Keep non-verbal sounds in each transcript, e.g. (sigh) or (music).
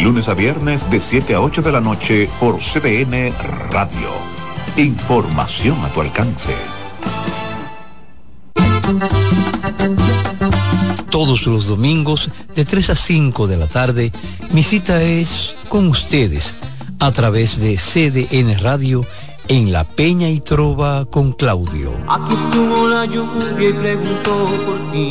De lunes a viernes de 7 a 8 de la noche por CBN Radio. Información a tu alcance. Todos los domingos de 3 a 5 de la tarde, mi cita es con ustedes a través de CDN Radio en La Peña y Trova con Claudio. Aquí estuvo la lluvia y preguntó por ti.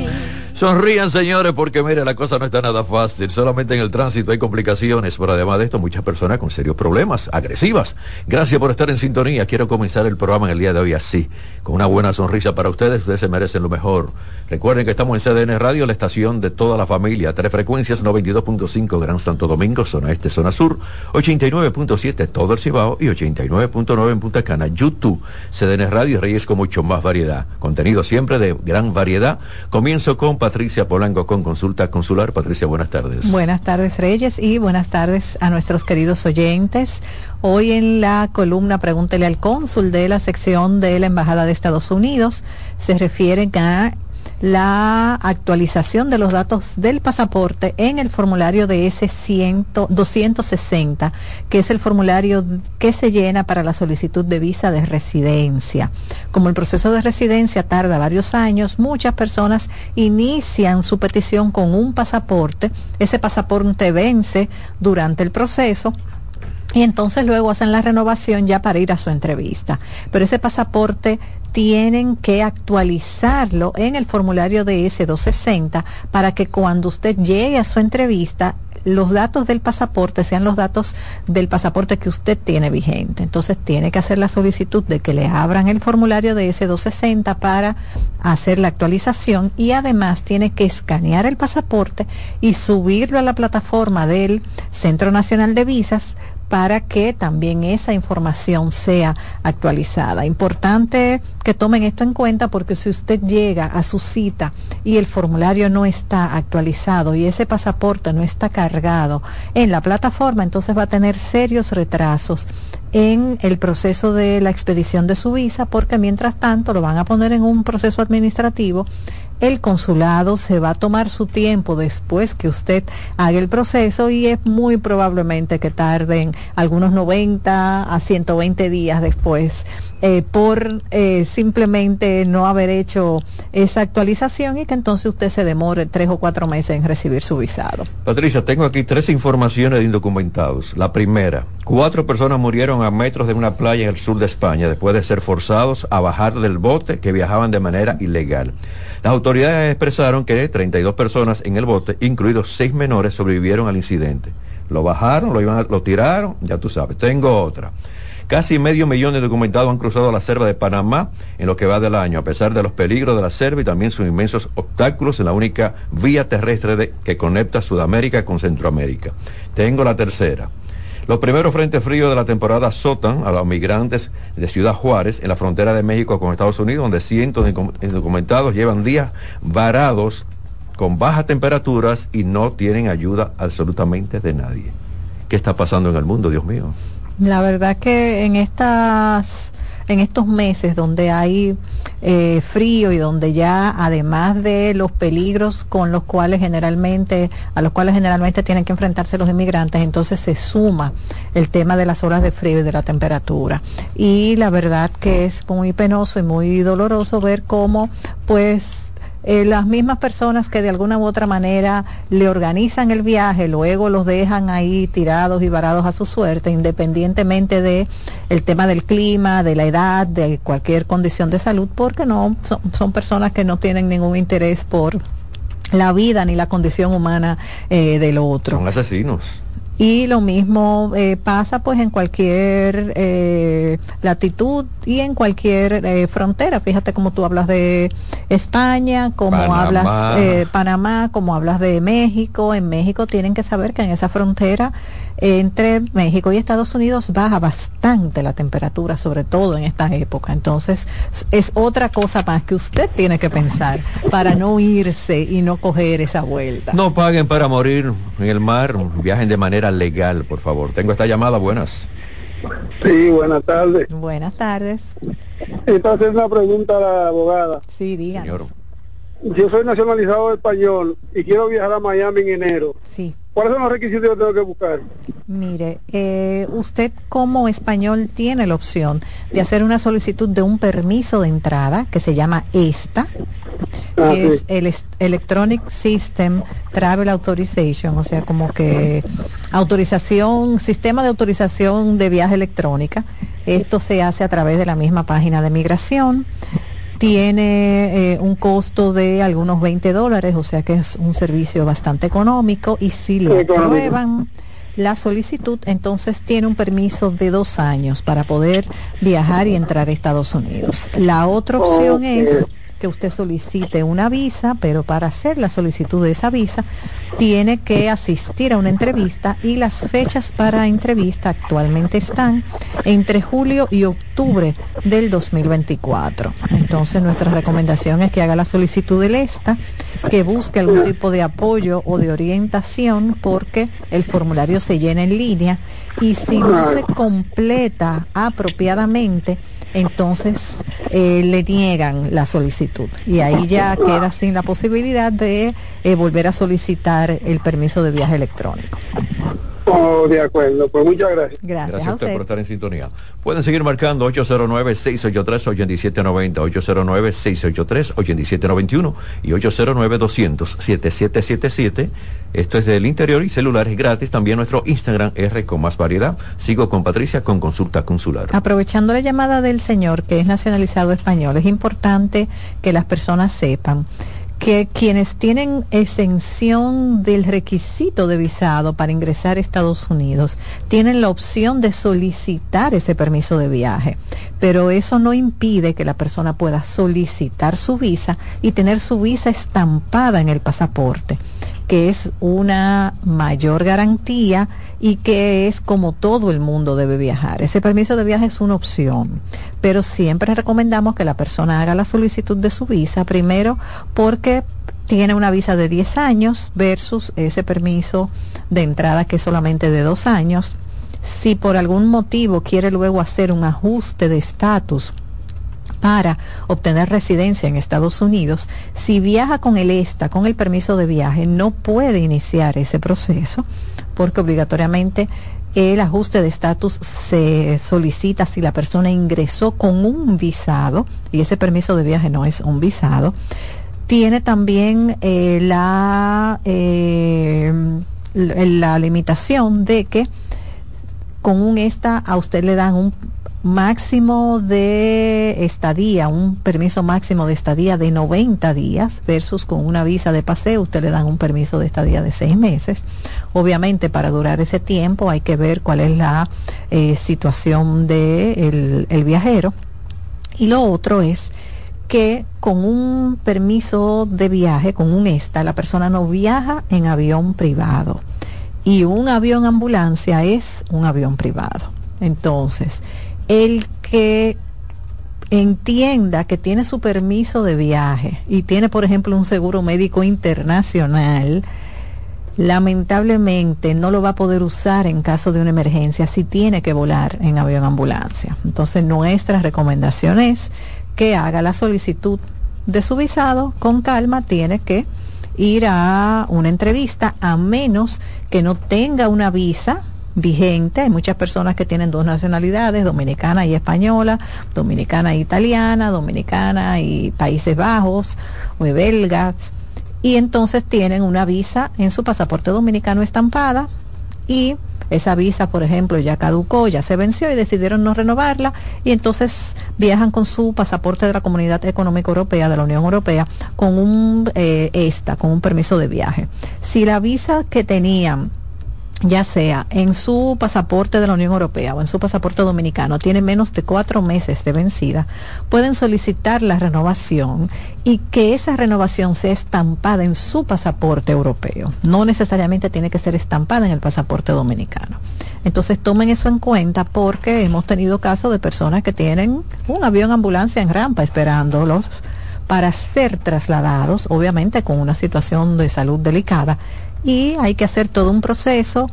Sonrían, señores, porque mire, la cosa no está nada fácil. Solamente en el tránsito hay complicaciones, pero además de esto, muchas personas con serios problemas, agresivas. Gracias por estar en sintonía. Quiero comenzar el programa en el día de hoy así, con una buena sonrisa para ustedes. Ustedes se merecen lo mejor. Recuerden que estamos en CDN Radio, la estación de toda la familia. Tres frecuencias, 92.5 Gran Santo Domingo, zona este, zona sur, 89.7 todo el Cibao y 89.9 en Punta Cana. YouTube, CDN Radio, Reyes con mucho más variedad. Contenido siempre de gran variedad. Comienzo con Patricia Polanco con consulta consular. Patricia, buenas tardes. Buenas tardes, Reyes, y buenas tardes a nuestros queridos oyentes. Hoy en la columna Pregúntele al cónsul de la sección de la Embajada de Estados Unidos se refieren a la actualización de los datos del pasaporte en el formulario de ese 100, 260, que es el formulario que se llena para la solicitud de visa de residencia. Como el proceso de residencia tarda varios años, muchas personas inician su petición con un pasaporte. Ese pasaporte vence durante el proceso y entonces luego hacen la renovación ya para ir a su entrevista. Pero ese pasaporte tienen que actualizarlo en el formulario de S260 para que cuando usted llegue a su entrevista los datos del pasaporte sean los datos del pasaporte que usted tiene vigente. Entonces tiene que hacer la solicitud de que le abran el formulario de S260 para hacer la actualización y además tiene que escanear el pasaporte y subirlo a la plataforma del Centro Nacional de Visas para que también esa información sea actualizada. Importante que tomen esto en cuenta porque si usted llega a su cita y el formulario no está actualizado y ese pasaporte no está cargado en la plataforma, entonces va a tener serios retrasos en el proceso de la expedición de su visa porque mientras tanto lo van a poner en un proceso administrativo el consulado se va a tomar su tiempo después que usted haga el proceso y es muy probablemente que tarden algunos 90 a 120 días después eh, por eh, simplemente no haber hecho esa actualización y que entonces usted se demore tres o cuatro meses en recibir su visado. Patricia, tengo aquí tres informaciones de indocumentados. La primera, cuatro personas murieron a metros de una playa en el sur de España después de ser forzados a bajar del bote que viajaban de manera ilegal. Las autoridades expresaron que 32 personas en el bote, incluidos seis menores, sobrevivieron al incidente. Lo bajaron, lo, iban lo tiraron, ya tú sabes. Tengo otra. Casi medio millón de documentados han cruzado la selva de Panamá en lo que va del año, a pesar de los peligros de la selva y también sus inmensos obstáculos en la única vía terrestre que conecta Sudamérica con Centroamérica. Tengo la tercera. Los primeros frentes fríos de la temporada azotan a los migrantes de Ciudad Juárez en la frontera de México con Estados Unidos, donde cientos de documentados llevan días varados con bajas temperaturas y no tienen ayuda absolutamente de nadie. ¿Qué está pasando en el mundo, Dios mío? La verdad que en estas en estos meses donde hay eh, frío y donde ya además de los peligros con los cuales generalmente a los cuales generalmente tienen que enfrentarse los inmigrantes entonces se suma el tema de las horas de frío y de la temperatura. Y la verdad que es muy penoso y muy doloroso ver cómo pues eh, las mismas personas que de alguna u otra manera le organizan el viaje, luego los dejan ahí tirados y varados a su suerte, independientemente de el tema del clima, de la edad, de cualquier condición de salud, porque no son, son personas que no tienen ningún interés por la vida ni la condición humana eh, del otro. Son asesinos y lo mismo eh, pasa pues en cualquier eh, latitud y en cualquier eh, frontera. Fíjate como tú hablas de España, como hablas eh, Panamá, como hablas de México. En México tienen que saber que en esa frontera entre México y Estados Unidos baja bastante la temperatura, sobre todo en esta época. Entonces, es otra cosa más que usted tiene que pensar para no irse y no coger esa vuelta. No paguen para morir en el mar, viajen de manera legal, por favor. Tengo esta llamada, buenas. Sí, buenas tardes. Buenas tardes. Entonces, una pregunta a la abogada. Sí, díganos. Señor. Yo soy nacionalizado español y quiero viajar a Miami en enero. Sí. ¿Cuáles son los requisitos que tengo que buscar? Mire, eh, usted como español tiene la opción de hacer una solicitud de un permiso de entrada que se llama ESTA, Ah, que sí. es el Electronic System Travel Authorization, o sea, como que autorización, sistema de autorización de viaje electrónica. Esto se hace a través de la misma página de migración. Tiene eh, un costo de algunos 20 dólares, o sea que es un servicio bastante económico y si le aprueban la solicitud, entonces tiene un permiso de dos años para poder viajar y entrar a Estados Unidos. La otra opción es que usted solicite una visa, pero para hacer la solicitud de esa visa tiene que asistir a una entrevista y las fechas para entrevista actualmente están entre julio y octubre del 2024. Entonces nuestra recomendación es que haga la solicitud del ESTA, que busque algún tipo de apoyo o de orientación porque el formulario se llena en línea y si no se completa apropiadamente, entonces eh, le niegan la solicitud y ahí ya queda sin la posibilidad de eh, volver a solicitar el permiso de viaje electrónico. Oh, de acuerdo, pues muchas gracias. Gracias, Gracias a usted. por estar en sintonía. Pueden seguir marcando 809-683-8790, 809-683-8791 y 809-200-7777. Esto es del interior y celulares gratis. También nuestro Instagram R con más variedad. Sigo con Patricia con consulta consular. Aprovechando la llamada del señor que es nacionalizado español, es importante que las personas sepan que quienes tienen exención del requisito de visado para ingresar a Estados Unidos tienen la opción de solicitar ese permiso de viaje, pero eso no impide que la persona pueda solicitar su visa y tener su visa estampada en el pasaporte que es una mayor garantía y que es como todo el mundo debe viajar. Ese permiso de viaje es una opción, pero siempre recomendamos que la persona haga la solicitud de su visa primero porque tiene una visa de 10 años versus ese permiso de entrada que es solamente de dos años. Si por algún motivo quiere luego hacer un ajuste de estatus para obtener residencia en Estados Unidos, si viaja con el ESTA, con el permiso de viaje, no puede iniciar ese proceso porque obligatoriamente el ajuste de estatus se solicita si la persona ingresó con un visado y ese permiso de viaje no es un visado. Tiene también eh, la, eh, la limitación de que con un ESTA a usted le dan un máximo de estadía, un permiso máximo de estadía de 90 días versus con una visa de paseo usted le dan un permiso de estadía de seis meses. Obviamente para durar ese tiempo hay que ver cuál es la eh, situación del de el viajero. Y lo otro es que con un permiso de viaje, con un ESTA, la persona no viaja en avión privado. Y un avión ambulancia es un avión privado. Entonces, el que entienda que tiene su permiso de viaje y tiene, por ejemplo, un seguro médico internacional, lamentablemente no lo va a poder usar en caso de una emergencia si tiene que volar en avión ambulancia. Entonces, nuestra recomendación es que haga la solicitud de su visado con calma, tiene que ir a una entrevista a menos que no tenga una visa vigente. Hay muchas personas que tienen dos nacionalidades, dominicana y española, dominicana e italiana, dominicana y Países Bajos o belgas. Y entonces tienen una visa en su pasaporte dominicano estampada y esa visa, por ejemplo, ya caducó, ya se venció y decidieron no renovarla y entonces viajan con su pasaporte de la Comunidad Económica Europea, de la Unión Europea, con un eh, ESTA, con un permiso de viaje. Si la visa que tenían ya sea en su pasaporte de la Unión Europea o en su pasaporte dominicano, tiene menos de cuatro meses de vencida, pueden solicitar la renovación y que esa renovación sea estampada en su pasaporte europeo. No necesariamente tiene que ser estampada en el pasaporte dominicano. Entonces tomen eso en cuenta porque hemos tenido casos de personas que tienen un avión ambulancia en rampa esperándolos para ser trasladados, obviamente con una situación de salud delicada y hay que hacer todo un proceso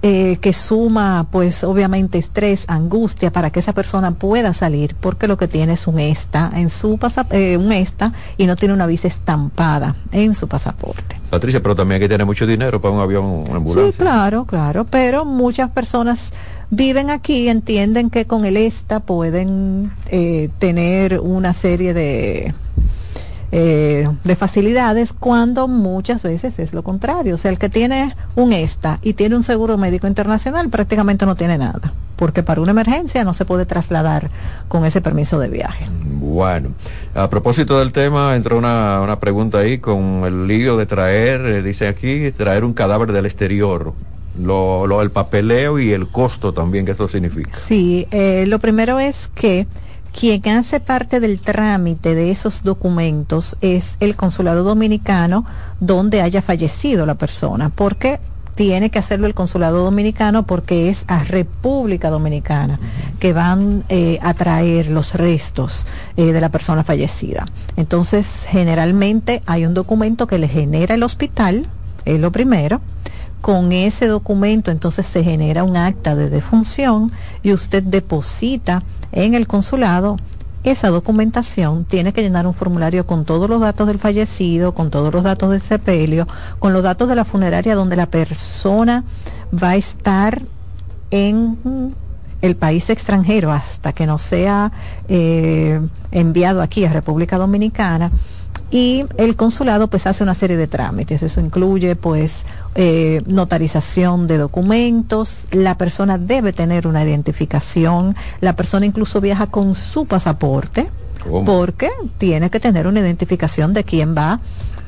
eh, que suma pues obviamente estrés, angustia para que esa persona pueda salir porque lo que tiene es un ESTA en su eh, un ESTA y no tiene una visa estampada en su pasaporte. Patricia, pero también hay que tener mucho dinero para un avión, una ambulancia. Sí, claro, claro, pero muchas personas viven aquí entienden que con el ESTA pueden eh, tener una serie de eh, de facilidades cuando muchas veces es lo contrario. O sea, el que tiene un ESTA y tiene un seguro médico internacional prácticamente no tiene nada, porque para una emergencia no se puede trasladar con ese permiso de viaje. Bueno, a propósito del tema, entró una, una pregunta ahí con el lío de traer, eh, dice aquí, traer un cadáver del exterior. Lo, lo, el papeleo y el costo también que esto significa. Sí, eh, lo primero es que quien hace parte del trámite de esos documentos es el consulado dominicano donde haya fallecido la persona, porque tiene que hacerlo el consulado dominicano porque es a República Dominicana que van eh, a traer los restos eh, de la persona fallecida. Entonces, generalmente hay un documento que le genera el hospital, es lo primero. Con ese documento entonces se genera un acta de defunción y usted deposita en el consulado, esa documentación tiene que llenar un formulario con todos los datos del fallecido, con todos los datos del sepelio, con los datos de la funeraria donde la persona va a estar en el país extranjero hasta que no sea eh, enviado aquí a República Dominicana y el consulado pues hace una serie de trámites. Eso incluye pues eh, notarización de documentos, la persona debe tener una identificación, la persona incluso viaja con su pasaporte porque tiene que tener una identificación de quién va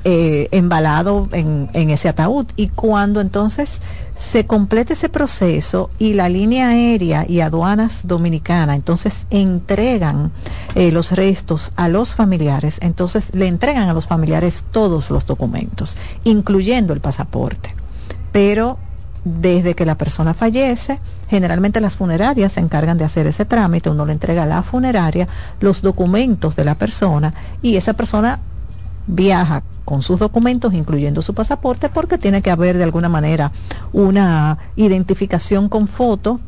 eh, embalado en, en, ese ataúd. Y cuando entonces se complete ese proceso y la línea aérea y aduanas dominicana entonces entregan eh, los restos a los familiares, entonces le entregan a los familiares todos los documentos, incluyendo el pasaporte. Pero desde que la persona fallece, generalmente las funerarias se encargan de hacer ese trámite, uno le entrega a la funeraria los documentos de la persona y esa persona viaja con sus documentos, incluyendo su pasaporte, porque tiene que haber de alguna manera una identificación con foto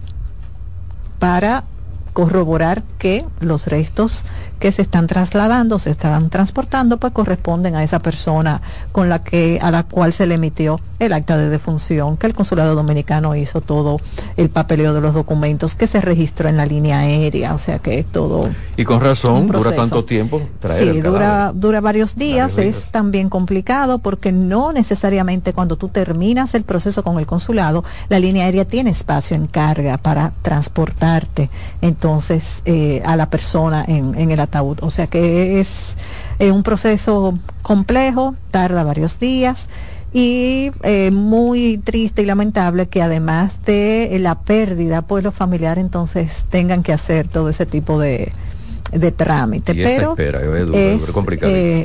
para corroborar que los restos que se están trasladando, se están transportando, pues corresponden a esa persona con la que, a la cual se le emitió el acta de defunción, que el consulado dominicano hizo todo el papeleo de los documentos, que se registró en la línea aérea, o sea que es todo. Y con razón, dura tanto tiempo traer Sí, dura, dura varios días, es también complicado porque no necesariamente cuando tú terminas el proceso con el consulado, la línea aérea tiene espacio en carga para transportarte. Entonces eh, a la persona en, en el o sea que es un proceso complejo, tarda varios días y eh, muy triste y lamentable que además de la pérdida, pues los familiares entonces tengan que hacer todo ese tipo de, de trámite. Pero es,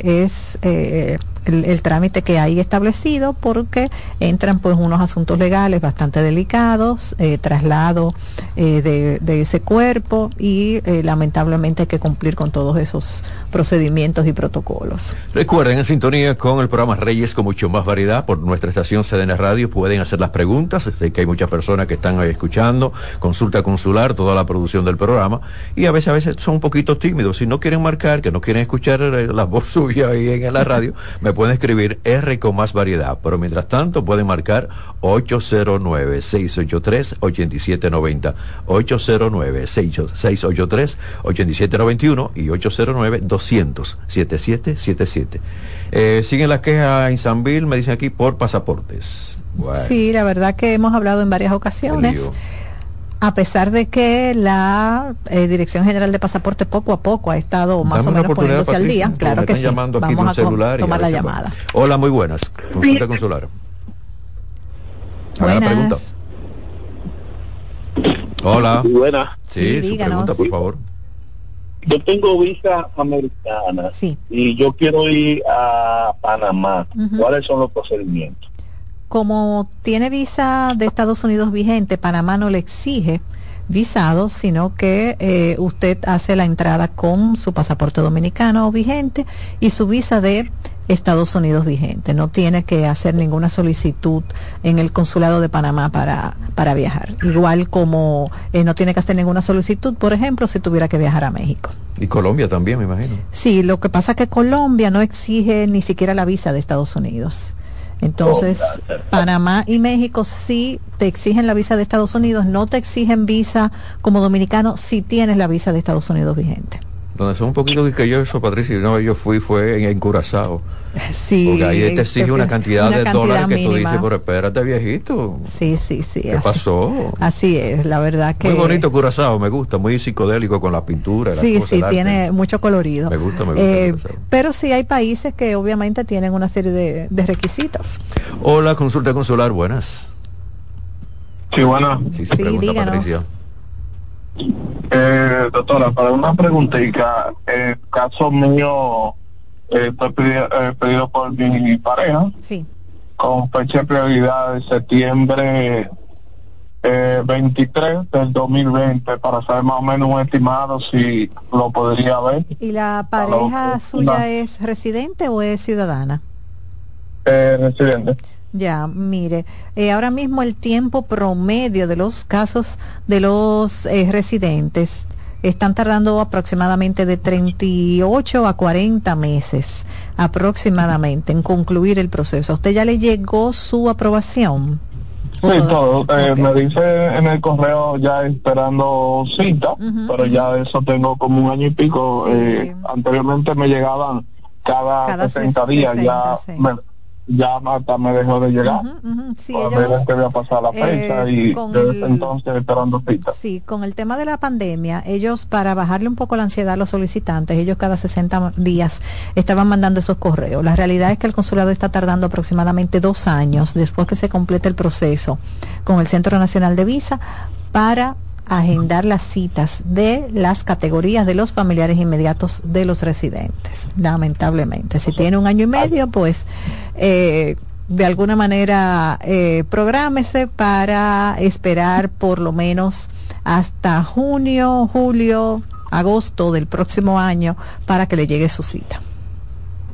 es eh, el, trámite que hay establecido porque entran pues unos asuntos legales bastante delicados, eh, traslado eh, de, ese cuerpo y eh, lamentablemente hay que cumplir con todos esos procedimientos y protocolos. Recuerden, en sintonía con el programa Reyes con mucho más variedad por nuestra estación CDN Radio, pueden hacer las preguntas, sé que hay muchas personas que están ahí escuchando, consulta consular, toda la producción del programa. Y a veces a veces son un poquito tímidos, si no quieren marcar, que no quieren escuchar la voz (laughs) suya ahí en la radio, me pueden escribir R con más variedad, pero mientras tanto pueden marcar 809-683-8790, 809-683-8791 y 809-200-7777. Eh, siguen las quejas en Sanville, me dicen aquí, por pasaportes. Sí, la verdad que hemos hablado en varias ocasiones a pesar de que la eh, Dirección General de Pasaporte poco a poco ha estado más o menos poniéndose al día, claro que sí. Vamos a, tomar la llamada. Hola, muy buenas. Consulta consular. Haga la pregunta. Hola. Buena. Sí, Sí, su pregunta, por favor. Yo tengo visa americana Sí. y yo quiero ir a Panamá. Ujú. ¿Cuáles son los procedimientos? Como tiene visa de Estados Unidos vigente, Panamá no le exige visado, sino que eh, usted hace la entrada con su pasaporte dominicano vigente y su visa de Estados Unidos vigente. No tiene que hacer ninguna solicitud en el consulado de Panamá para, para viajar. Igual como eh, no tiene que hacer ninguna solicitud, por ejemplo, si tuviera que viajar a México. Y Colombia también, me imagino. Sí, lo que pasa es que Colombia no exige ni siquiera la visa de Estados Unidos. Entonces, Panamá y México sí te exigen la visa de Estados Unidos, no te exigen visa como dominicano si tienes la visa de Estados Unidos vigente. Donde son un poquito quisquillosos, Patricia, no, yo fui, fue en, en Curazao. Sí, Porque ahí te exige una cantidad una de cantidad dólares que tú dices, pero espérate, viejito. Sí, sí, sí. ¿Qué así- pasó? Así es, la verdad que... Muy bonito Curazao, me gusta, muy psicodélico con la pintura. las Sí, cosas, sí, arte. tiene mucho colorido. Me gusta, me gusta Eh, pero sí hay países que obviamente tienen una serie de, de requisitos. Hola, consulta consular, buenas. Sí, bueno. Sí, se Sí, pregunta díganos. Patricia. Eh, doctora, para una preguntita, el caso mío eh, fue pedido, eh, pedido por mi pareja Sí. con fecha de prioridad de septiembre eh, 23 del 2020 para saber más o menos un estimado si lo podría ver. ¿Y la pareja suya es residente o es ciudadana? Eh, residente. Ya, mire, eh, ahora mismo el tiempo promedio de los casos de los eh, residentes están tardando aproximadamente de 38 a 40 meses aproximadamente en concluir el proceso. ¿A ¿Usted ya le llegó su aprobación? Sí, ¿O- todo. Eh. Me dice en el correo ya esperando cita, pero ya eso tengo como un año y pico. Sí. Eh, anteriormente me llegaban cada, Cada 70 ses- días, 60, ya, sí. me- ya hasta me dejó de llegar. Ujú, ujú, sí, Para ellos- ver que voy a pasar la fecha eh, y desde el- entonces esperando cita. Sí, con el tema de la pandemia, ellos para bajarle un poco la ansiedad a los solicitantes, ellos cada 60 días estaban mandando esos correos. La realidad es que el consulado está tardando aproximadamente dos años después que se complete el proceso con el Centro Nacional de Visa para agendar las citas de las categorías de los familiares inmediatos de los residentes, lamentablemente. Si tiene un año y medio, pues eh, de alguna manera eh, prográmese para esperar por lo menos hasta junio, julio, agosto del próximo año para que le llegue su cita.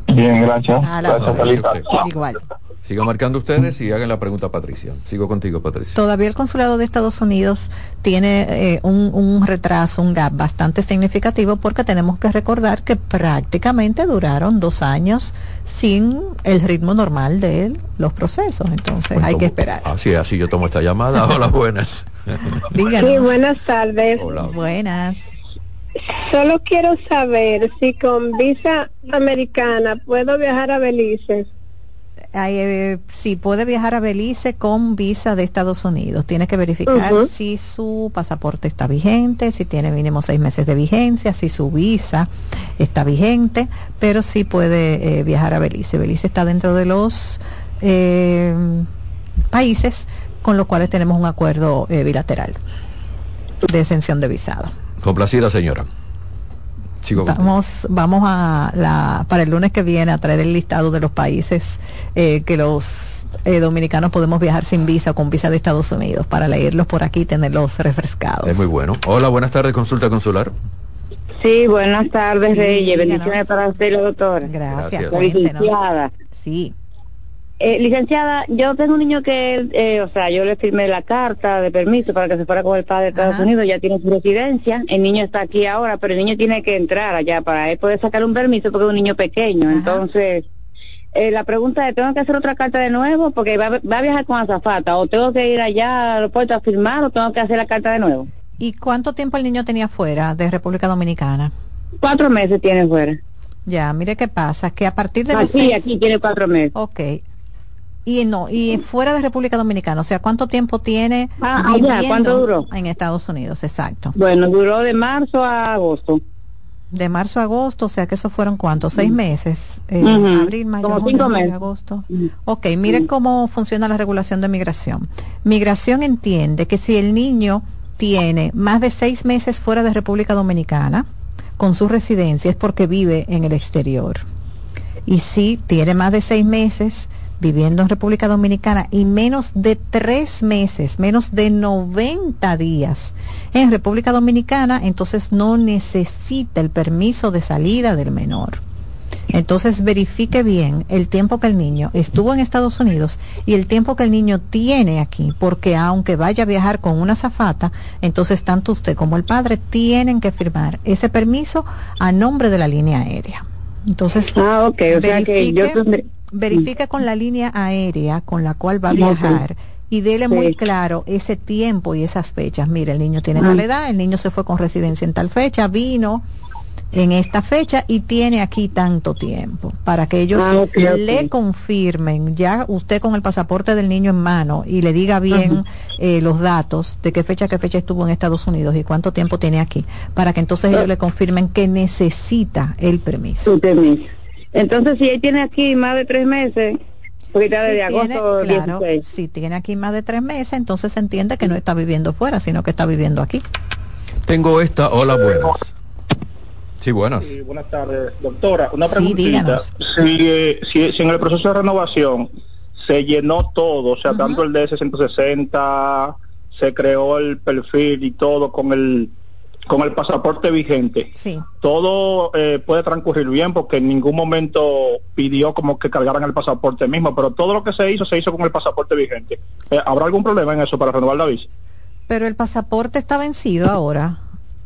Bien, gracias. A la Gracias. Igual. Sigan marcando ustedes y hagan la pregunta a Patricia. Sigo contigo, Patricia. Todavía el consulado de Estados Unidos tiene eh, un, un retraso, un gap bastante significativo porque tenemos que recordar que prácticamente duraron dos años sin el ritmo normal de los procesos. Entonces Bueno, hay que esperar. Así, así yo tomo esta llamada. (laughs) Hola, buenas. Díganos. Sí, buenas tardes. Hola. Buenas. Solo quiero saber si con visa americana puedo viajar a Belice. Ay, eh, si puede viajar a Belice con visa de Estados Unidos, tiene que verificar si su pasaporte está vigente, si tiene mínimo seis meses de vigencia, si su visa está vigente, pero sí puede eh, viajar a Belice. Belice está dentro de los eh, países con los cuales tenemos un acuerdo eh, bilateral de exención de visado. Complacida, señora. Contigo. Vamos, vamos a la, para el lunes que viene a traer el listado de los países eh, que los eh, dominicanos podemos viajar sin visa o con visa de Estados Unidos para leerlos por aquí y tenerlos refrescados. Es muy bueno. Hola, buenas tardes, consulta consular. Sí, buenas tardes, Sí, Reyes. Bendiciones para usted, la doctora. Gracias. Gracias. Sí. Eh, licenciada, yo tengo un niño que, eh, o sea, yo le firmé la carta de permiso para que se fuera con el padre de Estados Ajá. Unidos, ya tiene su residencia, el niño está aquí ahora, pero el niño tiene que entrar allá para él poder sacar un permiso porque es un niño pequeño. Ajá. Entonces, eh, la pregunta es, ¿tengo que hacer otra carta de nuevo? Porque va, va a viajar con azafata, o tengo que ir allá al aeropuerto a firmar, o tengo que hacer la carta de nuevo. ¿Y cuánto tiempo el niño tenía fuera de República Dominicana? Cuatro meses tiene fuera. Ya, mire qué pasa, que a partir de los seis... aquí tiene cuatro meses. Ok. Y no, y fuera de República Dominicana, o sea, ¿cuánto tiempo tiene Ah, allá, viviendo ¿cuánto duró? en Estados Unidos? Exacto. Bueno, duró de marzo a agosto. De marzo a agosto, o sea que eso fueron cuántos, seis meses, eh, abril, mayo, Como junio, cinco julio, meses. agosto. Mm. Ok, miren cómo funciona la regulación de migración. Migración entiende que si el niño tiene más de seis meses fuera de República Dominicana con su residencia es porque vive en el exterior. Y si tiene más de seis meses viviendo en República Dominicana y menos de tres meses, menos de 90 días en República Dominicana, entonces no necesita el permiso de salida del menor. Entonces verifique bien el tiempo que el niño estuvo en Estados Unidos y el tiempo que el niño tiene aquí, porque aunque vaya a viajar con una zafata, entonces tanto usted como el padre tienen que firmar ese permiso a nombre de la línea aérea. Entonces, Ah, ok, o sea que yo verifique- tendré- verifique con la línea aérea con la cual va a viajar y dele muy claro ese tiempo y esas fechas. Mire, el niño tiene Ah. tal edad, el niño se fue con residencia en tal fecha, vino en esta fecha y tiene aquí tanto tiempo para que ellos Ah, le confirmen ya usted con el pasaporte del niño en mano y le diga bien eh, los datos de qué fecha qué fecha estuvo en Estados Unidos y cuánto tiempo tiene aquí para que entonces ellos le confirmen que necesita el permiso. su permiso. Entonces, si él tiene aquí más de tres meses, porque está Si desde tiene, agosto claro, 16. si tiene aquí más de tres meses, entonces se entiende que no está viviendo fuera, sino que está viviendo aquí. Tengo esta. Hola, buenas. Sí, buenas. Sí, buenas tardes, doctora. Una Sí, preguntita. díganos. si, eh, si, si en el proceso de renovación se llenó todo, o sea, Ujú. tanto el de 660, se creó el perfil y todo con el con el pasaporte vigente. Sí. Todo eh, puede transcurrir bien porque en ningún momento pidió como que cargaran el pasaporte mismo, pero todo lo que se hizo se hizo con el pasaporte vigente. Eh, ¿Habrá algún problema en eso para renovar la visa? Pero el pasaporte está vencido ahora.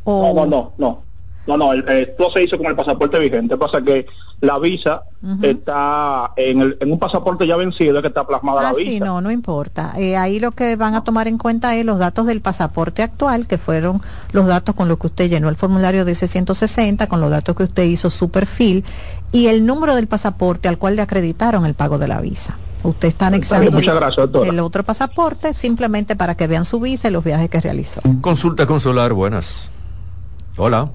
No, O... no, no, no. No, no, el- eh, todo se hizo con el pasaporte vigente. Pasa que la visa está en, el- en un pasaporte ya vencido que está plasmada Ah, la visa. sí, no, no importa. Eh, ahí lo que van a tomar en cuenta es los datos del pasaporte actual, que fueron los datos con los que usted llenó el formulario de 160, con los datos que usted hizo su perfil, y el número del pasaporte al cual le acreditaron el pago de la visa. Usted está anexando muchas gracias, el otro pasaporte simplemente para que vean su visa y los viajes que realizó. Consulta consular, buenas. Hola.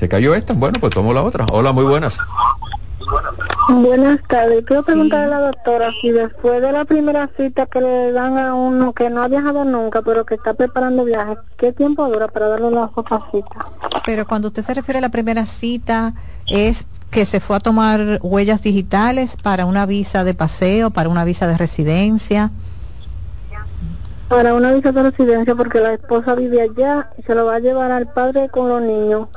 ¿Se cayó esta? Bueno, pues tomo la otra. Hola, muy buenas. Buenas tardes. Quiero Sí. preguntarle a la doctora si después de la primera cita que le dan a uno que no ha viajado nunca, pero que está preparando viajes, ¿qué tiempo dura para darle la otra cita? Pero cuando usted se refiere a la primera cita, es que se fue a tomar huellas digitales para una visa de paseo, para una visa de residencia. Para una visa de residencia porque la esposa vive allá y se lo va a llevar al padre con los niños.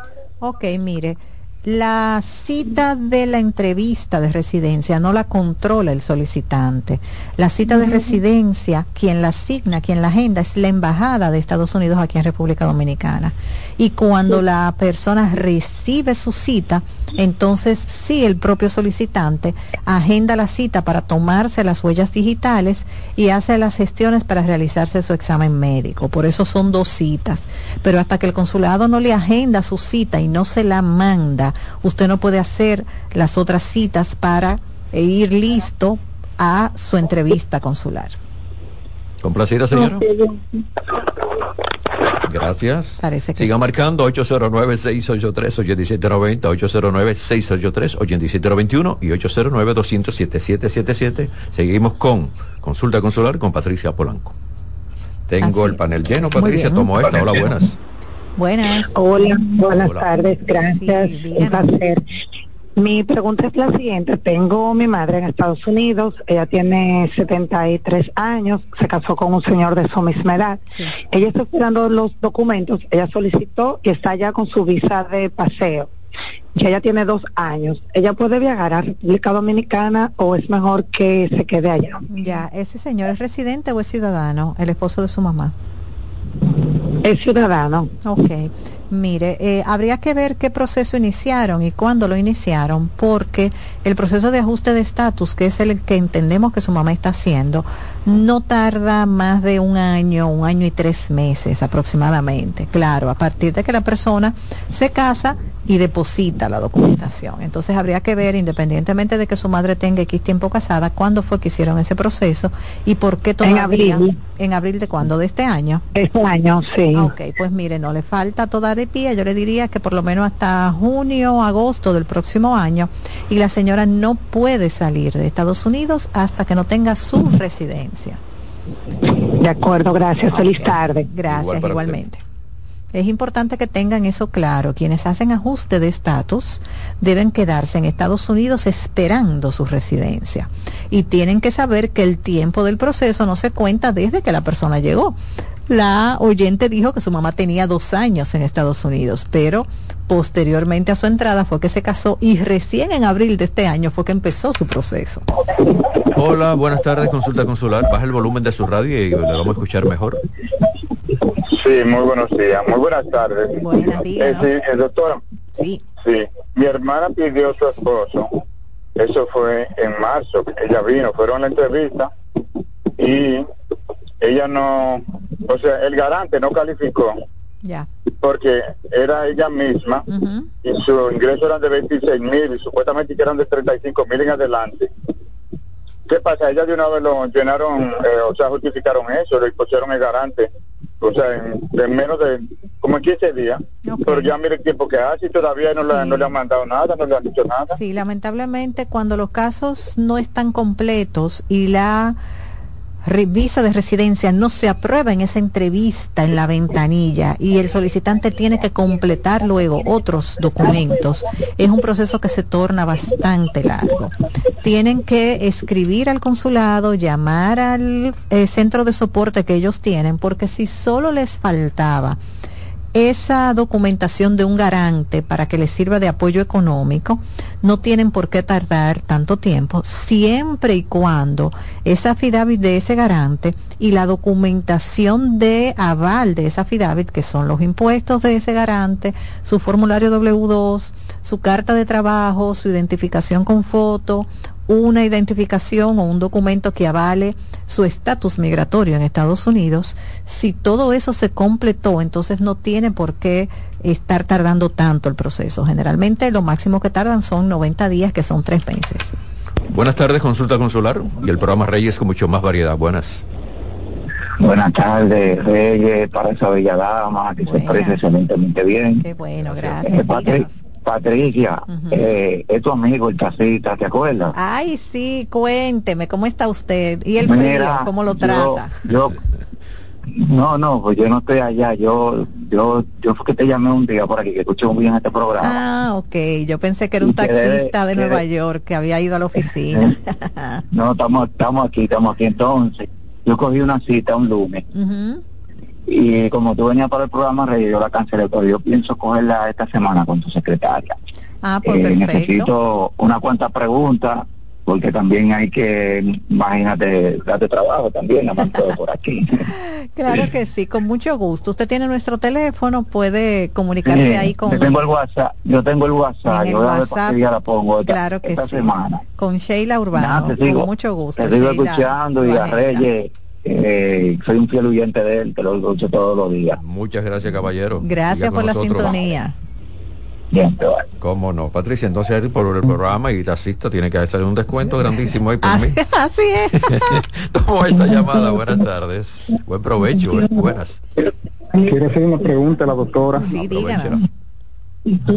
Ok, mire, la cita de la entrevista de residencia no la controla el solicitante. La cita de residencia, quien la asigna, quien la agenda, es la embajada de Estados Unidos aquí en República Dominicana. Y cuando la persona recibe su cita, entonces sí el propio solicitante agenda la cita para tomarse las huellas digitales y hace las gestiones para realizarse su examen médico. Por eso son dos citas. Pero hasta que el consulado no le agenda su cita y no se la manda, usted no puede hacer las otras citas para ir listo a su entrevista consular. Complacida, señora. Gracias. Parece que Siga sí. marcando 809-683-8790, 809-683-8791 y 809-200-7777. Seguimos con Consulta Consular con Patricia Polanco. Tengo Así el panel lleno, Patricia. Tomo esta. Hola, buenas. Buenas. Hola, buenas Hola. tardes, gracias, Sí, un placer. Mi pregunta es la siguiente, tengo mi madre en Estados Unidos, ella tiene 73 años, se casó con un señor de su misma edad, Sí. ella está esperando los documentos, ella solicitó y está ya con su visa de paseo. Ya ella tiene dos años. ¿Ella puede viajar a República Dominicana o es mejor que se quede allá? Ya, ¿ese señor es residente o es ciudadano? El esposo de su mamá. Es ciudadano. Ok, mire, eh, habría que ver qué proceso iniciaron y cuándo lo iniciaron, porque el proceso de ajuste de estatus, que es el que entendemos que su mamá está haciendo, no tarda más de un año, un año y tres meses aproximadamente. Claro, a partir de que la persona se casa y deposita la documentación. Entonces habría que ver, independientemente de que su madre tenga X tiempo casada, cuándo fue que hicieron ese proceso y por qué todavía. En abril. ¿En abril de cuándo? ¿De este año? Este año, sí. Ah, Ok, pues mire, no le falta toda de pie, yo le diría que por lo menos hasta junio o agosto del próximo año y la señora no puede salir de Estados Unidos hasta que no tenga su residencia. De acuerdo, gracias. Feliz tarde. Gracias, Igual igualmente. Es importante que tengan eso claro. Quienes hacen ajuste de estatus deben quedarse en Estados Unidos esperando su residencia. Y tienen que saber que el tiempo del proceso no se cuenta desde que la persona llegó. La oyente dijo que su mamá tenía dos años en Estados Unidos, pero posteriormente a su entrada fue que se casó y recién en abril de este año fue que empezó su proceso. Hola, buenas tardes, consulta consular. Baja el volumen de su radio y le vamos a escuchar mejor. Sí, muy buenos días, muy buenas tardes. Buenos días. Eh, sí, eh, doctora. Sí. Sí, mi hermana pidió a su esposo, eso fue en marzo, ella vino, fueron a la entrevista y ella no, o sea, el garante no calificó Ya. porque era ella misma y su ingreso era de 26 mil y supuestamente que eran de 35 mil en adelante. ¿Qué pasa? Ella de una vez lo llenaron, eh, o sea, justificaron eso, le pusieron el garante, o sea, en, en menos de como en 15 días. Pero ya mire el tiempo que hace y todavía no, le, no le han mandado nada, no le han dicho nada. Sí, lamentablemente cuando los casos no están completos y la visa de residencia no se aprueba en esa entrevista en la ventanilla y el solicitante tiene que completar luego otros documentos, es un proceso que se torna bastante largo. Tienen que escribir al consulado, llamar al eh, centro de soporte que ellos tienen, porque si solo les faltaba esa documentación de un garante para que les sirva de apoyo económico, no tienen por qué tardar tanto tiempo, siempre y cuando esa affidavit de ese garante y la documentación de aval de esa affidavit, que son los impuestos de ese garante, su formulario W2, su carta de trabajo, su identificación con foto, una identificación o un documento que avale su estatus migratorio en Estados Unidos, si todo eso se completó, entonces no tiene por qué estar tardando tanto el proceso. Generalmente lo máximo que tardan son 90 días, que son tres meses. Buenas tardes, consulta consular y el programa Reyes con mucho más variedad. Buenas. Buenas tardes, Reyes, para esa bella dama, que se parece excelentemente bien. Qué bueno, Eh, gracias. Patri- Patricia, eh, es tu amigo el tacita, ¿te acuerdas? Ay, sí, cuénteme, ¿cómo está usted? ¿Y el frío, Mira, cómo lo trata? Yo, no, no, pues yo no estoy allá, yo, yo, yo fue que te llamé un día por aquí, que escuché muy bien este programa. Ah, ok, yo pensé que era un taxista de Nueva York que había ido a la oficina. (laughs) No, estamos, estamos aquí, estamos aquí. Entonces, yo cogí una cita un lunes Ujú. Y como tú venías para el programa, yo la cancelé, pero yo pienso cogerla esta semana con tu secretaria. Ah, pues Eh, perfecto. necesito una cuantas preguntas porque también hay que, imagínate, darte trabajo también, la mando por aquí. (laughs) (laughs) Claro que sí, con mucho gusto. Usted tiene nuestro teléfono, puede comunicarse ahí con, yo tengo el WhatsApp, yo tengo el WhatsApp, el yo voy a ver WhatsApp, la pongo esta, claro que esta sí. semana. con Sheila Urbano. Nada, te sigo, con mucho gusto. Te sigo Sheila escuchando y a. Reyes, eh, soy un fiel oyente de él, te lo escucho todos los días. Muchas gracias, caballero. Gracias por la nosotros. sintonía. Bien, te. ¿Cómo no? Patricia, entonces por el programa y taxista tiene que hacer un descuento grandísimo ahí por mí. Así es. (laughs) Tomo esta llamada, buenas tardes. Buen provecho, eh. buenas. Quiero hacer una pregunta a la doctora. Sí, díganos.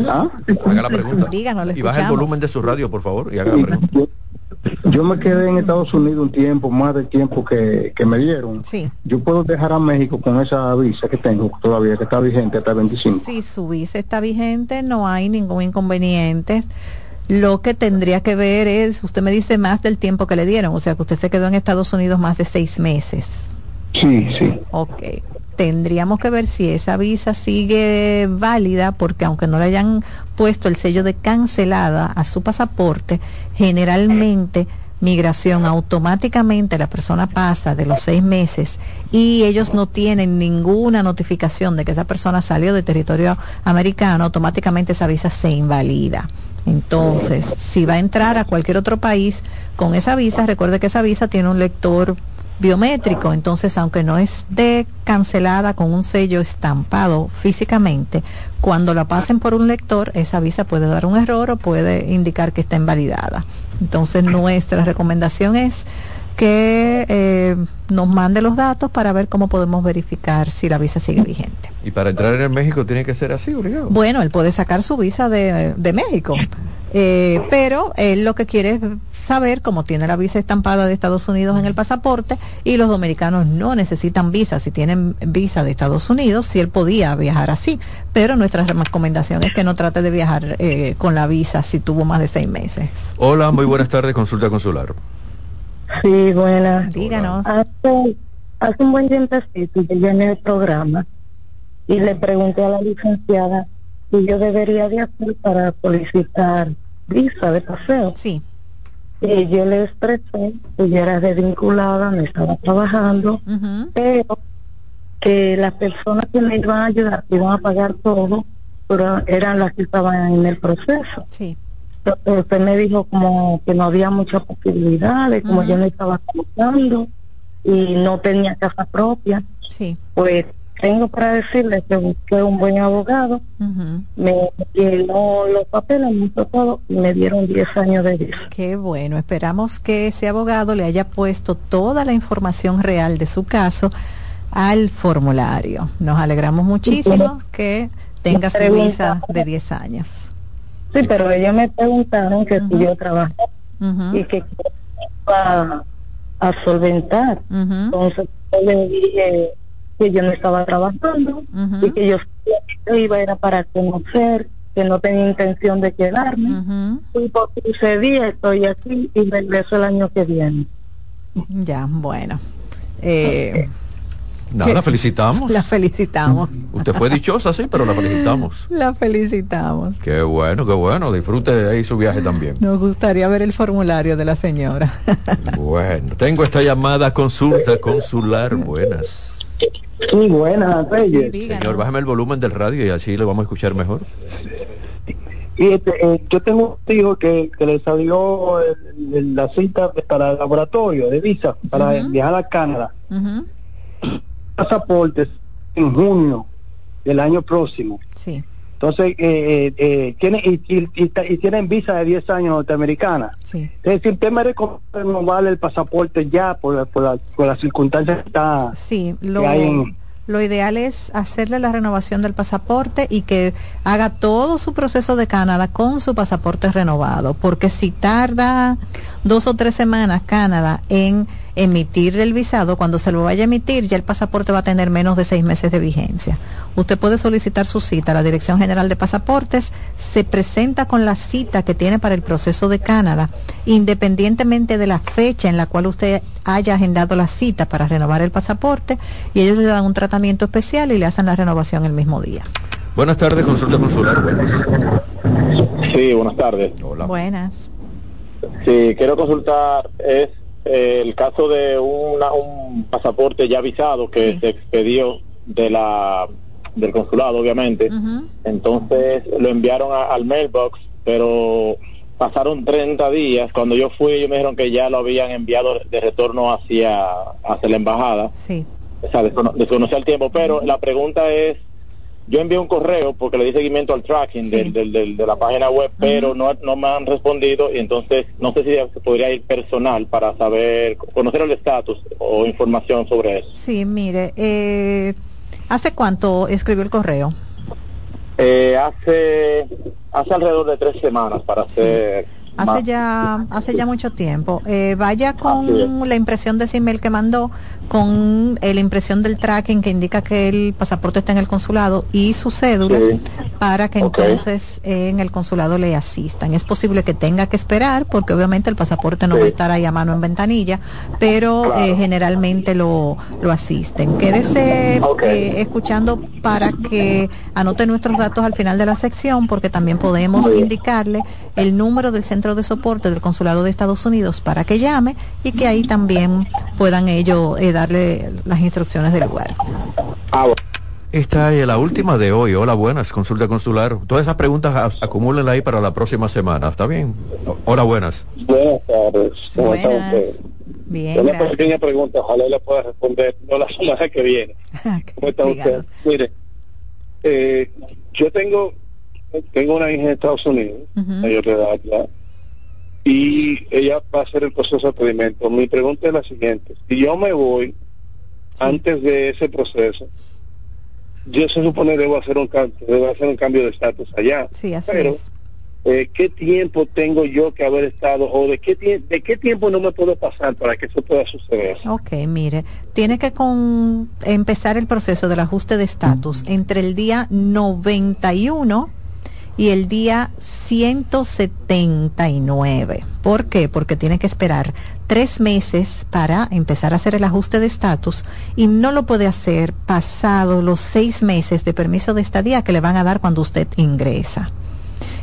¿Ah? Haga la pregunta. Díganos, Y baja el volumen de su radio, por favor, y haga la pregunta. Yo me quedé en Estados Unidos un tiempo, más del tiempo que, que me dieron. Sí. Yo puedo dejar a México con esa visa que tengo todavía, que está vigente hasta el 25. Si su visa está vigente, no hay ningún inconveniente. Lo que tendría que ver es, usted me dice más del tiempo que le dieron, o sea que usted se quedó en Estados Unidos más de seis meses. Sí, sí. Ok. Tendríamos que ver si esa visa sigue válida, porque aunque no le hayan puesto el sello de cancelada a su pasaporte, generalmente migración automáticamente la persona pasa de los seis meses y ellos no tienen ninguna notificación de que esa persona salió del territorio americano, automáticamente esa visa se invalida. Entonces, si va a entrar a cualquier otro país con esa visa, recuerde que esa visa tiene un lector biométrico, entonces aunque no esté cancelada con un sello estampado físicamente, cuando la pasen por un lector, esa visa puede dar un error o puede indicar que está invalidada. Entonces nuestra recomendación es que eh, nos mande los datos para ver cómo podemos verificar si la visa sigue vigente. Y para entrar en México tiene que ser así, obligado. Bueno, él puede sacar su visa de, de México, eh, pero él lo que quiere es saber cómo tiene la visa estampada de Estados Unidos en el pasaporte y los dominicanos no necesitan visa si tienen visa de Estados Unidos, si él podía viajar así, pero nuestra recomendación es que no trate de viajar eh, con la visa si tuvo más de seis meses. Hola, muy buenas tardes, consulta consular. Sí, buena. Díganos. Hace, hace un buen tiempecito yo llené el programa y le pregunté a la licenciada si yo debería de hacer para solicitar visa de paseo. Sí. Y yo le expresé que yo era desvinculada, me estaba trabajando, pero que las personas que me iban a ayudar, que iban a pagar todo, pero eran las que estaban en el proceso. Sí. Usted me dijo como que no había muchas posibilidades, como yo no estaba trabajando y no tenía casa propia. Sí. Pues tengo para decirle que busqué un buen abogado, me llenó los papeles, me hizo todo y me dieron 10 años de visa. Qué bueno, esperamos que ese abogado le haya puesto toda la información real de su caso al formulario. Nos alegramos muchísimo que tenga su visa de 10 años. Sí, pero ellos me preguntaron que si yo trabajaba y que iba a solventar. Entonces yo le dije que yo no estaba trabajando y que yo iba era para conocer, que no tenía intención de quedarme. Y por ese día estoy aquí y regreso el año que viene. Ya, bueno. Eh, Nada, la felicitamos. la felicitamos. Usted fue dichosa, sí, pero la felicitamos. (laughs) La felicitamos. Qué bueno, qué bueno. Disfrute ahí su viaje también. Nos gustaría ver el formulario de la señora. Bueno, tengo esta llamada consulta consular. Buenas. Sí, buenas, Reyes. Señor, bájame el volumen del radio y así lo vamos a escuchar mejor. Y este, eh, yo tengo un hijo que, que le salió el- el- la cita para el laboratorio de visa para viajar a Canadá. Pasaportes en junio del año próximo. Sí. Entonces, eh, eh, eh, tiene, y, y- y ta- y tienen visa de 10 años norteamericana. Sí. Es decir, usted me renovar el pasaporte ya por, por, la- por las circunstancias que está Sí, que lo, hay en- lo ideal es hacerle la renovación del pasaporte y que haga todo su proceso de Canadá con su pasaporte renovado, porque si tarda dos o tres semanas Canadá en emitir el visado, cuando se lo vaya a emitir ya el pasaporte va a tener menos de seis meses de vigencia. Usted puede solicitar su cita a la Dirección General de Pasaportes, se presenta con la cita que tiene para el proceso de Canadá, independientemente de la fecha en la cual usted haya agendado la cita para renovar el pasaporte, y ellos le dan un tratamiento especial y le hacen la renovación el mismo día. Buenas tardes, consulta consular. Buenas. Sí, buenas tardes. Hola. Buenas. Sí, quiero consultar es eh, el caso de una- un pasaporte ya visado que se expedió de la del consulado, obviamente. Entonces lo enviaron a- al mailbox, pero pasaron 30 días. Cuando yo fui, ellos me dijeron que ya lo habían enviado de retorno hacia hacia la embajada. Sí. O sea, descono- desconocía el tiempo, pero la pregunta es, yo envié un correo porque le di seguimiento al tracking del, del- del- de la página web, pero no, no me han respondido y entonces no sé si podría ir personal para saber, conocer el estatus o información sobre eso. Sí, mire, eh, ¿hace cuánto escribió el correo? Eh, hace, hace alrededor de tres semanas para ser Hace más- ya, hace ya mucho tiempo. Eh, vaya Así con la impresión de ese email que mandó, con eh, la impresión del tracking que indica que el pasaporte está en el consulado y su cédula Sí. para que entonces eh, en el consulado le asistan. Es posible que tenga que esperar porque obviamente el pasaporte no va a estar ahí a mano en ventanilla, pero eh, generalmente lo, lo asisten. Quédese eh, escuchando para que anote nuestros datos al final de la sección porque también podemos indicarle el número del centro de soporte del consulado de Estados Unidos para que llame y que ahí también puedan ellos eh, darle las instrucciones del lugar. Esta es la última de hoy. Hola, buenas, consulta consular. Todas esas preguntas a- acumúlenla ahí para la próxima semana. ¿Está bien? Hola, buenas. Buenas tardes. ¿Cómo está Buenas. usted? Bien, Una pequeña pregunta, ojalá le pueda responder, no la semana que viene. (laughs) ¿Cómo está usted? Mire, eh, yo tengo tengo una hija en Estados Unidos, mayor de edad ya, y ella va a hacer el proceso de pedimento. Mi pregunta es la siguiente, si yo me voy antes de ese proceso, yo se supone debo hacer un cambio, debo hacer un cambio de estatus allá. Sí, así pero, es. eh, ¿qué tiempo tengo yo que haber estado o de qué, de qué tiempo no me puedo pasar para que eso pueda suceder? Ok, mire, tiene que con, empezar el proceso del ajuste de estatus entre el día 91 y el día 179. ¿Por qué? Porque tiene que esperar tres meses para empezar a hacer el ajuste de estatus y no lo puede hacer pasado los seis meses de permiso de estadía que le van a dar cuando usted ingresa.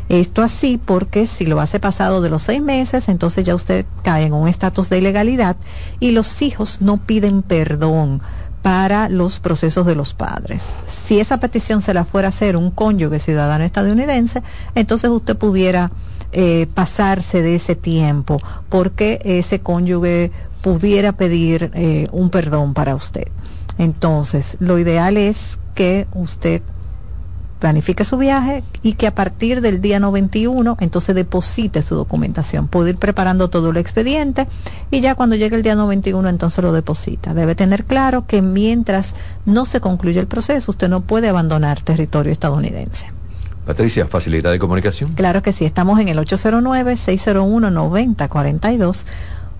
Esto así porque si lo hace pasado de los seis meses, entonces ya usted cae en un estatus de ilegalidad y los hijos no piden perdón para los procesos de los padres. Si esa petición se la fuera a hacer un cónyuge ciudadano estadounidense, entonces usted pudiera eh, pasarse de ese tiempo porque ese cónyuge pudiera pedir eh, un perdón para usted. Entonces, lo ideal es que usted planifique su viaje y que a partir del día 91 entonces deposite su documentación. Puede ir preparando todo el expediente y ya cuando llegue el día 91 entonces lo deposita. Debe tener claro que mientras no se concluye el proceso usted no puede abandonar territorio estadounidense. Patricia, facilidad de comunicación. Claro que sí, estamos en el 809-601-9042.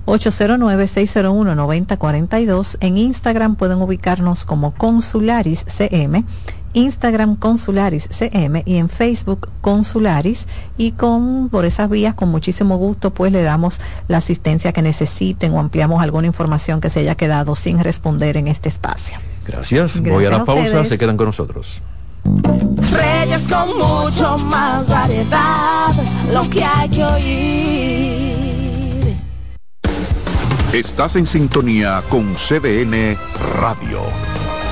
809-601-9042. En Instagram pueden ubicarnos como Consularis CM, Instagram Consularis CM y en Facebook Consularis. Y con por esas vías, con muchísimo gusto, pues le damos la asistencia que necesiten o ampliamos alguna información que se haya quedado sin responder en este espacio. Gracias. Gracias Voy a a la pausa, ustedes. se quedan con nosotros. Reyes con mucho más variedad, lo que hay que oír. Estás en sintonía con CDN Radio.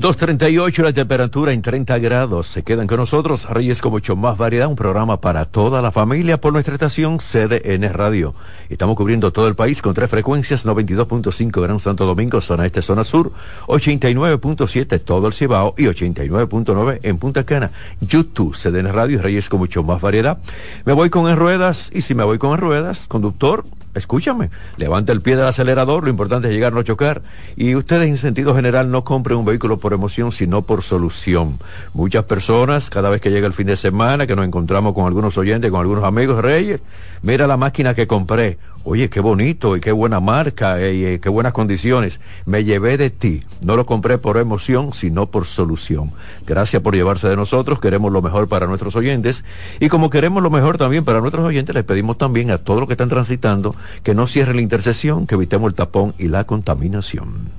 2.38 la temperatura en 30 grados. Se quedan con nosotros Reyes con mucho más variedad, un programa para toda la familia por nuestra estación CDN Radio. Estamos cubriendo todo el país con tres frecuencias, 92.5 Gran Santo Domingo, zona este, zona sur, 89.7 todo el Cibao y 89.9 en Punta Cana. YouTube, CDN Radio, Reyes con mucho más variedad. Me voy con en ruedas y si me voy con en ruedas, conductor, escúchame, levanta el pie del acelerador, lo importante es llegar, no chocar. Y ustedes en sentido general no compren un vehículo por emoción, sino por solución. Muchas personas, cada vez que llega el fin de semana, que nos encontramos con algunos oyentes, con algunos amigos reyes, mira la máquina que compré. Oye, qué bonito y qué buena marca y eh, qué buenas condiciones. Me llevé de ti. No lo compré por emoción, sino por solución. Gracias por llevarse de nosotros. Queremos lo mejor para nuestros oyentes. Y como queremos lo mejor también para nuestros oyentes, les pedimos también a todos los que están transitando que no cierren la intersección, que evitemos el tapón y la contaminación.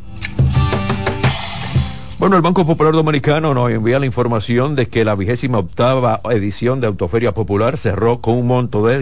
Bueno, el Banco Popular Dominicano nos envía la información de que la vigésima octava edición de Autoferia Popular cerró con un monto de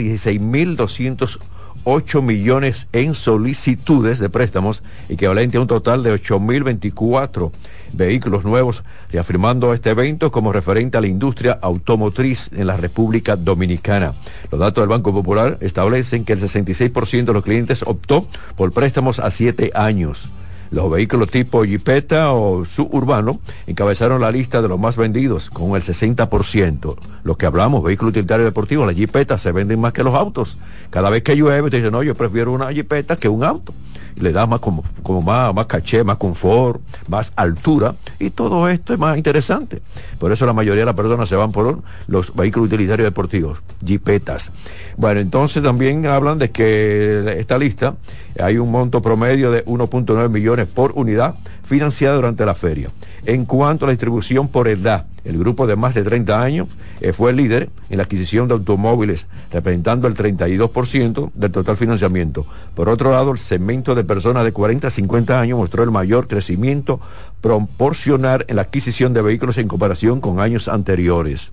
16.208 millones en solicitudes de préstamos, equivalente a un total de 8.024 vehículos nuevos, reafirmando este evento como referente a la industria automotriz en la República Dominicana. Los datos del Banco Popular establecen que el 66% de los clientes optó por préstamos a siete años. Los vehículos tipo Jeepeta o suburbano encabezaron la lista de los más vendidos con el 60%. Lo que hablamos, vehículos utilitarios deportivos, las Jeepetas se venden más que los autos. Cada vez que llueve, te dicen, no, yo prefiero una Jeepeta que un auto le da más como, como más, más caché, más confort, más altura, y todo esto es más interesante. Por eso la mayoría de las personas se van por los vehículos utilitarios deportivos, jipetas. Bueno, entonces también hablan de que esta lista hay un monto promedio de 1.9 millones por unidad financiada durante la feria. En cuanto a la distribución por edad, el grupo de más de 30 años eh, fue el líder en la adquisición de automóviles, representando el 32% del total financiamiento. Por otro lado, el segmento de personas de 40 a 50 años mostró el mayor crecimiento proporcional en la adquisición de vehículos en comparación con años anteriores.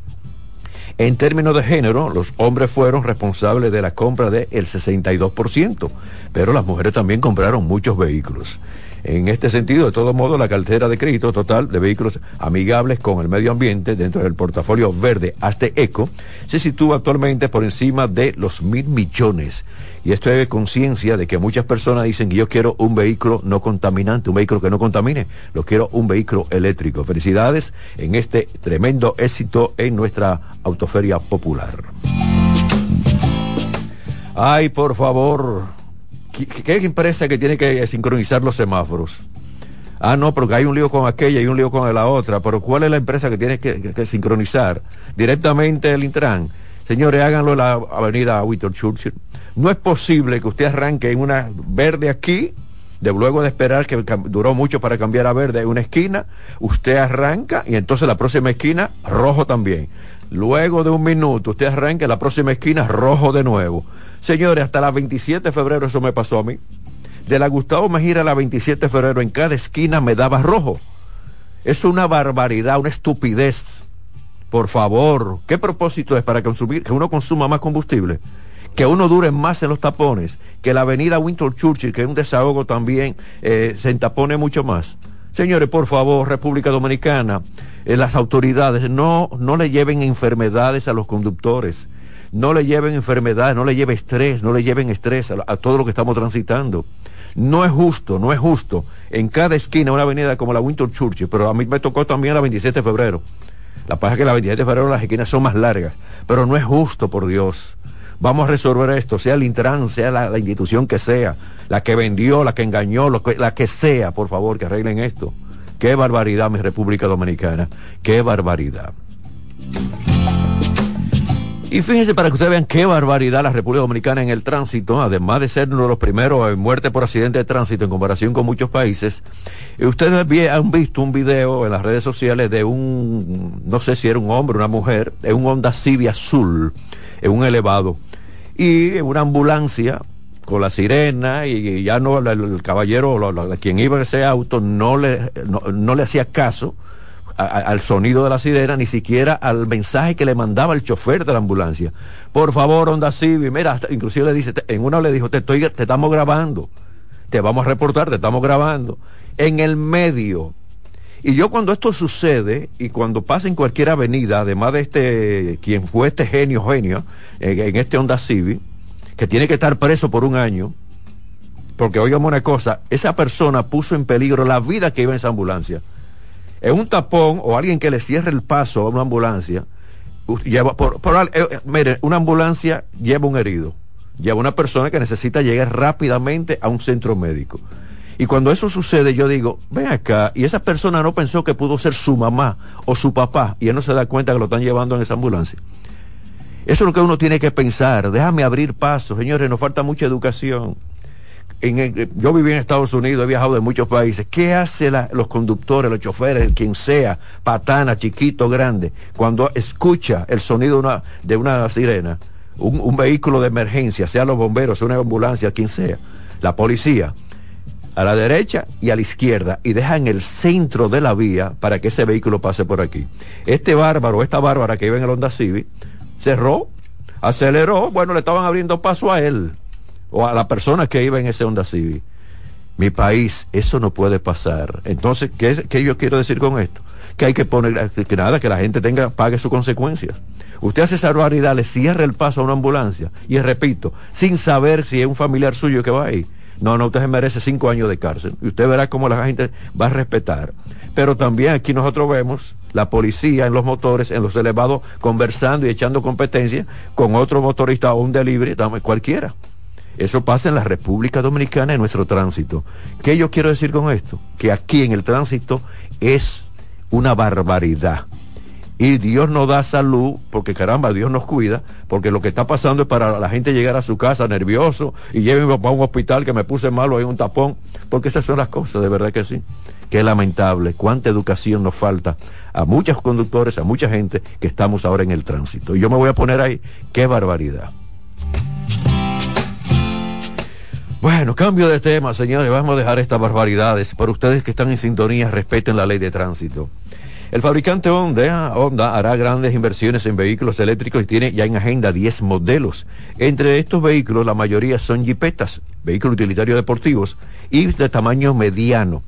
En términos de género, los hombres fueron responsables de la compra del 62%, pero las mujeres también compraron muchos vehículos. En este sentido, de todo modo, la cartera de crédito total de vehículos amigables con el medio ambiente dentro del portafolio verde hasta Eco se sitúa actualmente por encima de los mil millones. Y esto es conciencia de que muchas personas dicen que yo quiero un vehículo no contaminante, un vehículo que no contamine, lo quiero un vehículo eléctrico. Felicidades en este tremendo éxito en nuestra autoferia popular. Ay, por favor, ¿Qué, empresa que tiene que sincronizar los semáforos? Ah, no, porque hay un lío con aquella y un lío con la otra, pero ¿cuál es la empresa que tiene que, sincronizar? Directamente el Intran. Señores, háganlo en la avenida Winston Churchill. No es posible que usted arranque en una verde aquí, de luego de esperar que duró mucho para cambiar a verde en una esquina, usted arranca y entonces la próxima esquina rojo también. Luego de un minuto usted arranca en la próxima esquina rojo de nuevo. Señores, hasta la 27 de febrero eso me pasó a mí. De la Gustavo Mejía a la 27 de febrero en cada esquina me daba rojo. Es una barbaridad, una estupidez. Por favor, ¿qué propósito es para consumir, que uno consuma más combustible? Que uno dure más en los tapones, que la avenida Winter Churchill, que es un desahogo también, eh, se entapone mucho más. Señores, por favor, República Dominicana, eh, las autoridades no, no le lleven enfermedades a los conductores no le lleven enfermedades, no le lleven estrés, no le lleven estrés a, todo lo que estamos transitando. No es justo, no es justo. En cada esquina una avenida como la Winter Church, pero a mí me tocó también la 27 de febrero. La pasa es que la 27 de febrero las esquinas son más largas, pero no es justo, por Dios. Vamos a resolver esto, sea el Intran, sea la, institución que sea, la que vendió, la que engañó, la que sea, por favor, que arreglen esto. Qué barbaridad, mi República Dominicana, qué barbaridad. Y fíjense para que ustedes vean qué barbaridad la República Dominicana en el tránsito, además de ser uno de los primeros en muerte por accidente de tránsito en comparación con muchos países. ustedes han visto un video en las redes sociales de un, no sé si era un hombre o una mujer, en un Honda Civic azul, en un elevado, y en una ambulancia con la sirena y, ya no el, caballero, quien iba en ese auto, no le, no le hacía caso al sonido de la sirena, ni siquiera al mensaje que le mandaba el chofer de la ambulancia. Por favor, Honda Civic, mira, inclusive le dice, en una le dijo, te, estoy, te estamos grabando, te vamos a reportar, te estamos grabando, en el medio. Y yo cuando esto sucede y cuando pasa en cualquier avenida, además de este, quien fue este genio, genio, en, en este Honda Civic, que tiene que estar preso por un año, porque oigamos una cosa, esa persona puso en peligro la vida que iba en esa ambulancia. En un tapón o alguien que le cierre el paso a una ambulancia, lleva eh, eh, una ambulancia lleva un herido, lleva una persona que necesita llegar rápidamente a un centro médico. Y cuando eso sucede, yo digo, ven acá, y esa persona no pensó que pudo ser su mamá o su papá, y él no se da cuenta que lo están llevando en esa ambulancia. Eso es lo que uno tiene que pensar. Déjame abrir paso. Señores, nos falta mucha educación. Yo viví en Estados Unidos, he viajado de muchos países. ¿Qué hacen los conductores, los choferes, quien sea, patana, chiquito, grande, cuando escucha el sonido de una, sirena, un, un, vehículo de emergencia, sea los bomberos, sea una ambulancia, quien sea, la policía, a la derecha y a la izquierda, y dejan el centro de la vía para que ese vehículo pase por aquí? Este bárbaro, esta bárbara que iba en el Honda Civic, cerró, aceleró, bueno, le estaban abriendo paso a él o a la persona que iba en ese Honda Civic. Mi país, eso no puede pasar. Entonces, ¿qué, yo quiero decir con esto? Que hay que poner, que nada, que la gente tenga, pague sus consecuencias. Usted hace esa barbaridad, le cierra el paso a una ambulancia, y repito, sin saber si es un familiar suyo que va ahí. No, no, usted se merece cinco años de cárcel. Y usted verá cómo la gente va a respetar. Pero también aquí nosotros vemos la policía en los motores, en los elevados, conversando y echando competencia con otro motorista o un delivery, cualquiera. Eso pasa en la República Dominicana en nuestro tránsito. ¿Qué yo quiero decir con esto? Que aquí en el tránsito es una barbaridad. Y Dios nos da salud, porque caramba, Dios nos cuida, porque lo que está pasando es para la gente llegar a su casa nervioso y llévenme para un hospital que me puse malo en un tapón, porque esas son las cosas, de verdad que sí. Qué lamentable, cuánta educación nos falta a muchos conductores, a mucha gente que estamos ahora en el tránsito. Y yo me voy a poner ahí, qué barbaridad. Bueno, cambio de tema, señores. Vamos a dejar estas barbaridades. Para ustedes que están en sintonía, respeten la ley de tránsito. El fabricante Honda, Honda hará grandes inversiones en vehículos eléctricos y tiene ya en agenda 10 modelos. Entre estos vehículos, la mayoría son jipetas, vehículos utilitarios deportivos y de tamaño mediano.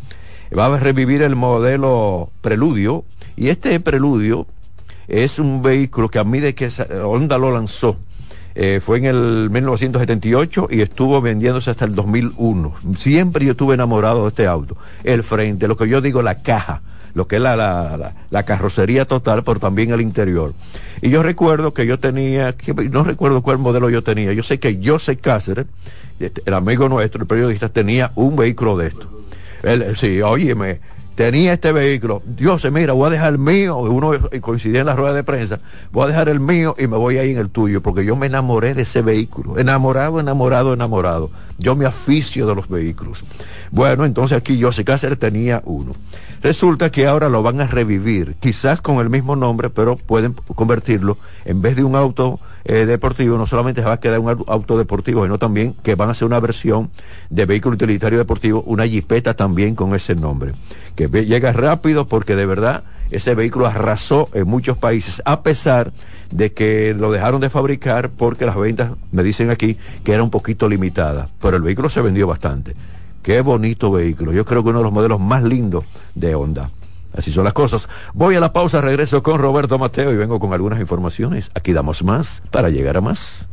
Va a revivir el modelo Preludio y este Preludio es un vehículo que a medida que Honda lo lanzó, eh, fue en el 1978 y estuvo vendiéndose hasta el 2001. Siempre yo estuve enamorado de este auto. El frente, lo que yo digo, la caja, lo que es la, la, la, carrocería total, pero también el interior. Y yo recuerdo que yo tenía, no recuerdo cuál modelo yo tenía, yo sé que José Cáceres, este, el amigo nuestro, el periodista, tenía un vehículo de esto. Él, sí, óyeme, tenía este vehículo, Dios se mira, voy a dejar el mío, uno coincidía en la rueda de prensa, voy a dejar el mío y me voy ahí en el tuyo, porque yo me enamoré de ese vehículo, enamorado, enamorado, enamorado. Yo me aficio de los vehículos. Bueno, entonces aquí José Cáceres tenía uno. Resulta que ahora lo van a revivir, quizás con el mismo nombre, pero pueden convertirlo, en vez de un auto eh, deportivo, no solamente se va a quedar un auto deportivo, sino también que van a hacer una versión de vehículo utilitario deportivo, una jipeta también con ese nombre, que llega rápido porque de verdad ese vehículo arrasó en muchos países, a pesar de que lo dejaron de fabricar porque las ventas, me dicen aquí, que era un poquito limitada, pero el vehículo se vendió bastante. Qué bonito vehículo. Yo creo que uno de los modelos más lindos de Honda. Así son las cosas. Voy a la pausa, regreso con Roberto Mateo y vengo con algunas informaciones. Aquí damos más para llegar a más.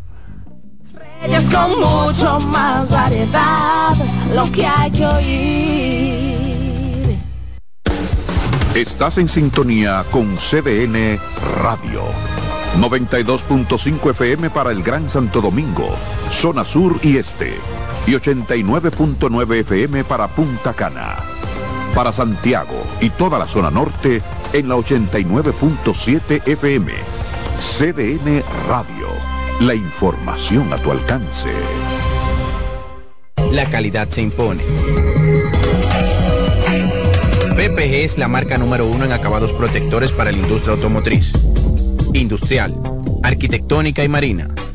Reyes con mucho más variedad, lo que hay que oír. Estás en sintonía con CDN Radio. 92.5 FM para el Gran Santo Domingo, zona sur y este y 89.9 FM para Punta Cana. Para Santiago y toda la zona norte en la 89.7 FM. CDN Radio. La información a tu alcance. La calidad se impone. PPG es la marca número uno en acabados protectores para la industria automotriz, industrial, arquitectónica y marina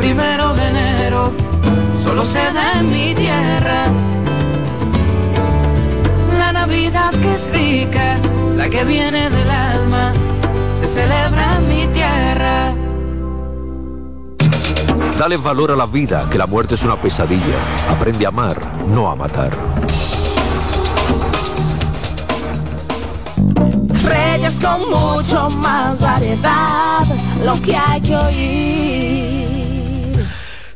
primero de enero, solo se da en mi tierra. La Navidad que es rica, la que viene del alma, se celebra en mi tierra. Dale valor a la vida, que la muerte es una pesadilla. Aprende a amar, no a matar. Reyes con mucho más variedad, lo que hay que oír.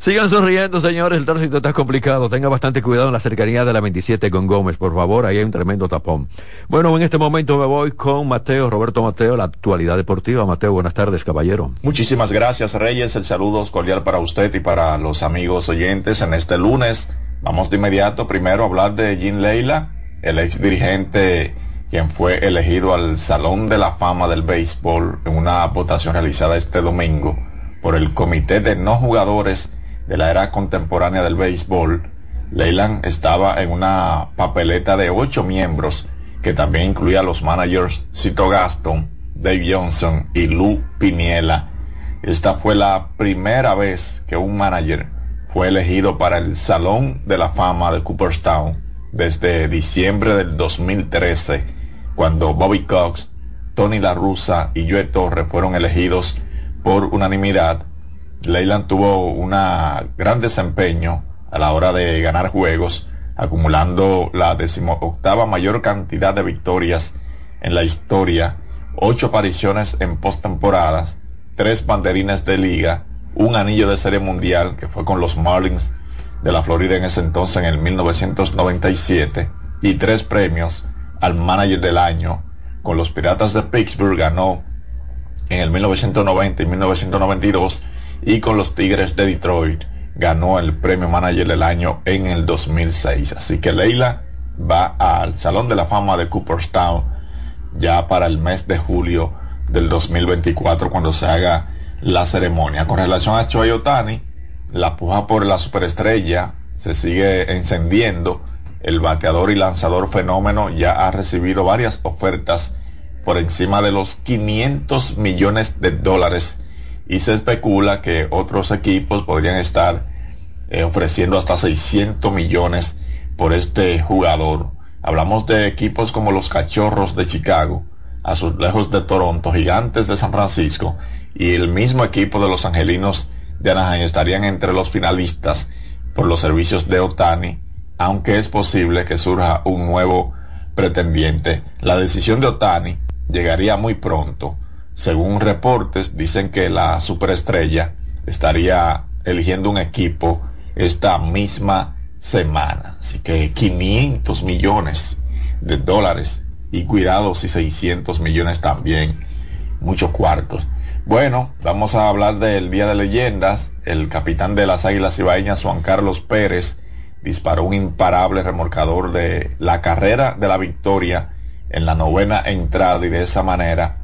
Sigan sonriendo, señores. El tránsito está complicado. Tenga bastante cuidado en la cercanía de la 27 con Gómez, por favor. Ahí hay un tremendo tapón. Bueno, en este momento me voy con Mateo, Roberto Mateo, la actualidad deportiva. Mateo, buenas tardes, caballero. Muchísimas gracias, Reyes. El saludo cordial para usted y para los amigos oyentes en este lunes. Vamos de inmediato primero a hablar de Jim Leila, el ex dirigente quien fue elegido al Salón de la Fama del Béisbol en una votación realizada este domingo por el Comité de No Jugadores de la Era Contemporánea del Béisbol. Leyland estaba en una papeleta de ocho miembros que también incluía a los managers Cito Gaston, Dave Johnson y Lou Piniela. Esta fue la primera vez que un manager fue elegido para el Salón de la Fama de Cooperstown desde diciembre del 2013, cuando Bobby Cox, Tony La Russa y Joe Torre fueron elegidos por unanimidad. Leyland tuvo un gran desempeño a la hora de ganar juegos, acumulando la decimoctava mayor cantidad de victorias en la historia, ocho apariciones en postemporadas, tres banderines de liga, un anillo de serie mundial que fue con los Marlins de la Florida en ese entonces en el 1997 y tres premios al manager del año con los Piratas de Pittsburgh. Ganó en el 1990 y 1992 y con los Tigres de Detroit ganó el premio manager del año en el 2006 así que Leila va al Salón de la Fama de Cooperstown ya para el mes de julio del 2024 cuando se haga la ceremonia con relación a Choi Otani la puja por la superestrella se sigue encendiendo. El bateador y lanzador fenómeno ya ha recibido varias ofertas por encima de los 500 millones de dólares y se especula que otros equipos podrían estar eh, ofreciendo hasta 600 millones por este jugador. Hablamos de equipos como los Cachorros de Chicago, Azulejos de Toronto, Gigantes de San Francisco y el mismo equipo de los Angelinos de Anaheim estarían entre los finalistas por los servicios de Otani, aunque es posible que surja un nuevo pretendiente. La decisión de Otani llegaría muy pronto. Según reportes, dicen que la superestrella estaría eligiendo un equipo esta misma semana. Así que 500 millones de dólares y cuidados y 600 millones también. Muchos cuartos. Bueno, vamos a hablar del Día de Leyendas. El capitán de las Águilas Ibaeñas, Juan Carlos Pérez, disparó un imparable remolcador de la carrera de la victoria en la novena entrada y de esa manera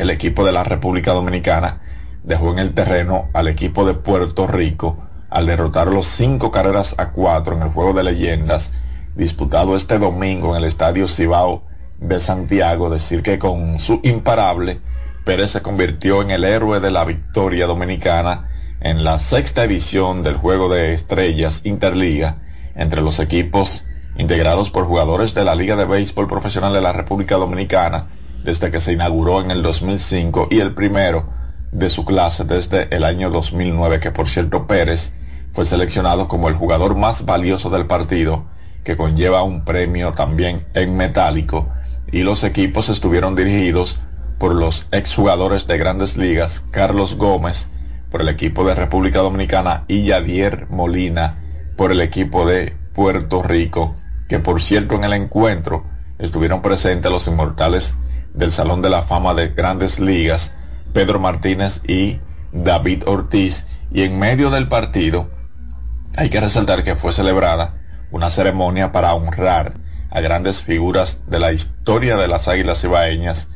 el equipo de la República Dominicana dejó en el terreno al equipo de Puerto Rico al derrotar los cinco carreras a cuatro en el juego de leyendas disputado este domingo en el Estadio Cibao de Santiago. Decir que con su imparable Pérez se convirtió en el héroe de la victoria dominicana en la sexta edición del Juego de Estrellas Interliga entre los equipos integrados por jugadores de la Liga de Béisbol Profesional de la República Dominicana desde que se inauguró en el 2005 y el primero de su clase desde el año 2009 que por cierto Pérez fue seleccionado como el jugador más valioso del partido que conlleva un premio también en metálico y los equipos estuvieron dirigidos por los exjugadores de grandes ligas Carlos Gómez por el equipo de República Dominicana y Yadier Molina por el equipo de Puerto Rico, que por cierto en el encuentro estuvieron presentes los inmortales del Salón de la Fama de Grandes Ligas, Pedro Martínez y David Ortiz. Y en medio del partido, hay que resaltar que fue celebrada una ceremonia para honrar a grandes figuras de la historia de las Águilas Ibaeñas,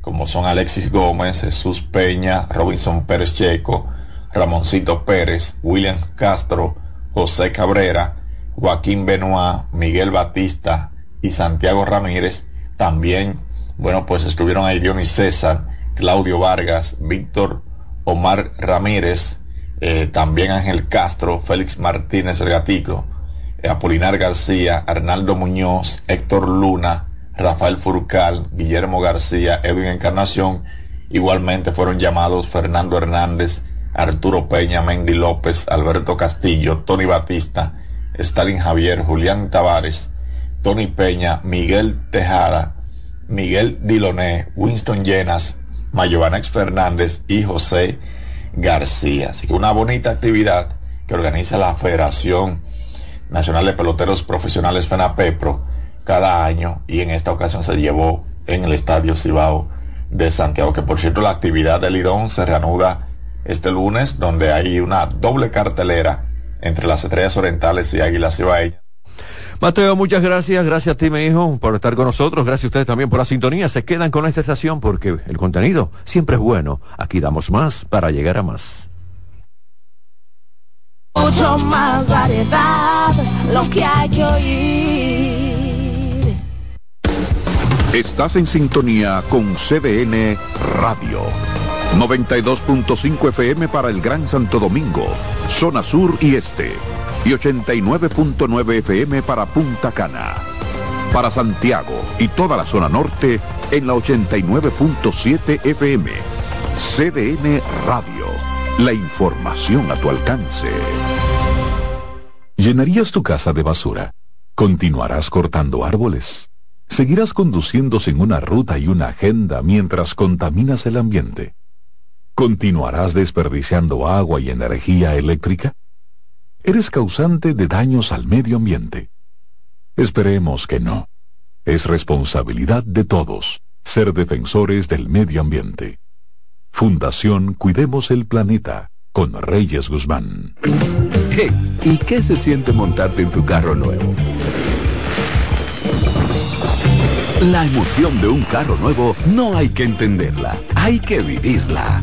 como son Alexis Gómez, Jesús Peña, Robinson Pérez Checo, Ramoncito Pérez, William Castro, José Cabrera, Joaquín Benoit, Miguel Batista y Santiago Ramírez. También, bueno, pues estuvieron ahí Dionis César, Claudio Vargas, Víctor Omar Ramírez, eh, también Ángel Castro, Félix Martínez el Gatico, eh, Apolinar García, Arnaldo Muñoz, Héctor Luna, Rafael Furcal, Guillermo García, Edwin Encarnación. Igualmente fueron llamados Fernando Hernández, Arturo Peña, Mendy López, Alberto Castillo, Tony Batista, Stalin Javier, Julián Tavares, Tony Peña, Miguel Tejada, Miguel Diloné, Winston Llenas, Mayovanex Fernández y José García. Así que una bonita actividad que organiza la Federación Nacional de Peloteros Profesionales FENAPEPRO cada año y en esta ocasión se llevó en el Estadio Cibao de Santiago, que por cierto la actividad del Lidón se reanuda este lunes, donde hay una doble cartelera entre las estrellas orientales y Águilas Cibaeñas. Mateo, muchas gracias. Gracias a ti, mi hijo, por estar con nosotros. Gracias a ustedes también por la sintonía. Se quedan con esta estación porque el contenido siempre es bueno. Aquí damos más para llegar a más. Mucho más variedad, lo que hay que oír. Estás en sintonía con CDN Radio. 92.5 FM para el Gran Santo Domingo, zona sur y este y 89.9 FM para Punta Cana. Para Santiago y toda la zona norte en la 89.7 FM. CDN Radio. La información a tu alcance. ¿Llenarías tu casa de basura? ¿Continuarás cortando árboles? ¿Seguirás conduciendo sin una ruta y una agenda mientras contaminas el ambiente? ¿Continuarás desperdiciando agua y energía eléctrica? eres causante de daños al medio ambiente. Esperemos que no. Es responsabilidad de todos ser defensores del medio ambiente. Fundación Cuidemos el Planeta con Reyes Guzmán. ¿y qué se siente montarte en tu carro nuevo? La emoción de un carro nuevo no hay que entenderla, hay que vivirla.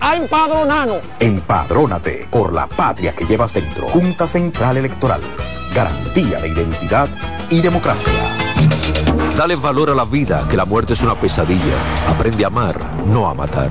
a empadronarnos. Empadrónate por la patria que llevas dentro. Junta Central Electoral. Garantía de identidad y democracia. Dale valor a la vida, que la muerte es una pesadilla. Aprende a amar, no a matar.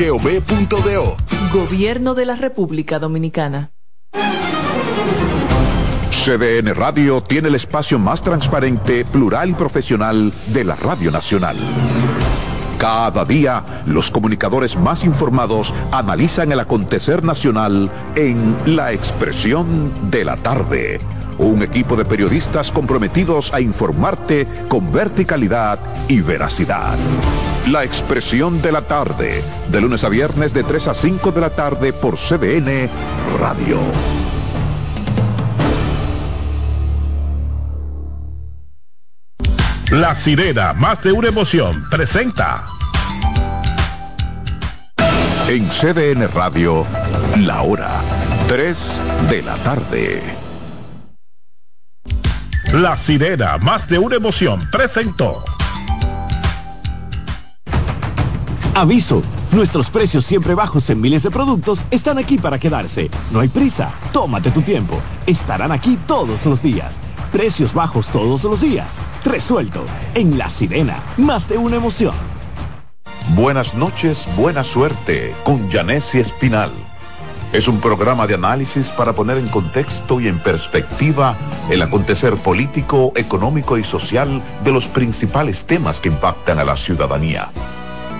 Gobierno de la República Dominicana. CDN Radio tiene el espacio más transparente, plural y profesional de la Radio Nacional. Cada día, los comunicadores más informados analizan el acontecer nacional en La Expresión de la Tarde. Un equipo de periodistas comprometidos a informarte con verticalidad y veracidad. La Expresión de la Tarde, de lunes a viernes de 3 a 5 de la tarde por CDN Radio. La sirena, más de una emoción, presenta. En CDN Radio, la hora 3 de la tarde. La sirena, más de una emoción, presentó. Aviso, nuestros precios siempre bajos en miles de productos están aquí para quedarse. No hay prisa, tómate tu tiempo. Estarán aquí todos los días. Precios bajos todos los días. Resuelto. En La Sirena, más de una emoción. Buenas noches, buena suerte con Janessi Espinal. Es un programa de análisis para poner en contexto y en perspectiva el acontecer político, económico y social de los principales temas que impactan a la ciudadanía.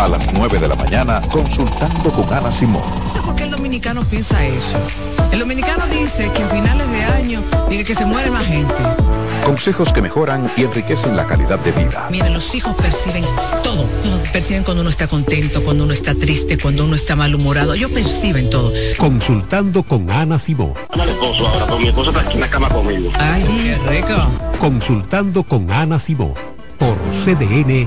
A las 9 de la mañana, consultando con Ana Simón. No sé por qué el dominicano piensa eso. El dominicano dice que a finales de año dice que se muere más gente. Consejos que mejoran y enriquecen la calidad de vida. Miren, los hijos perciben todo. Perciben cuando uno está contento, cuando uno está triste, cuando uno está malhumorado. Ellos perciben todo. Consultando con Ana Simón. Ana el esposo ahora, pero mi esposo está aquí en la cama conmigo. Ay, qué rico. Consultando con Ana Simón. Por CDN.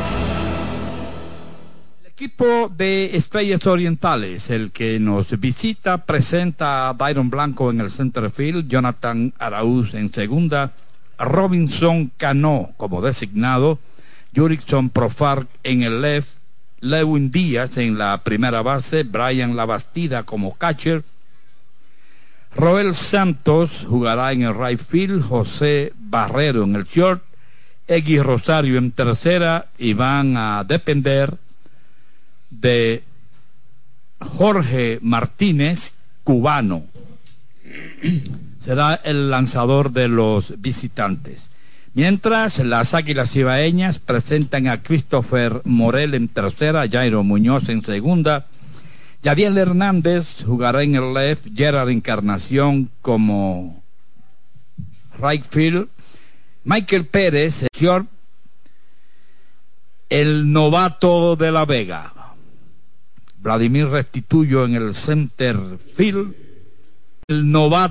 Equipo de Estrellas Orientales, el que nos visita, presenta a Byron Blanco en el center field, Jonathan Araúz en segunda, Robinson Cano como designado, Jurickson Profar en el left, Lewin Díaz en la primera base, Brian Labastida como catcher, Roel Santos jugará en el right field, José Barrero en el short, X Rosario en tercera y van a depender de Jorge Martínez, cubano. Será el lanzador de los visitantes. Mientras las Águilas Ibaeñas presentan a Christopher Morel en tercera, Jairo Muñoz en segunda, Yadiel Hernández jugará en el left, Gerard Encarnación como right field, Michael Pérez, el, el novato de La Vega, Vladimir Restituyo en el center field, el novato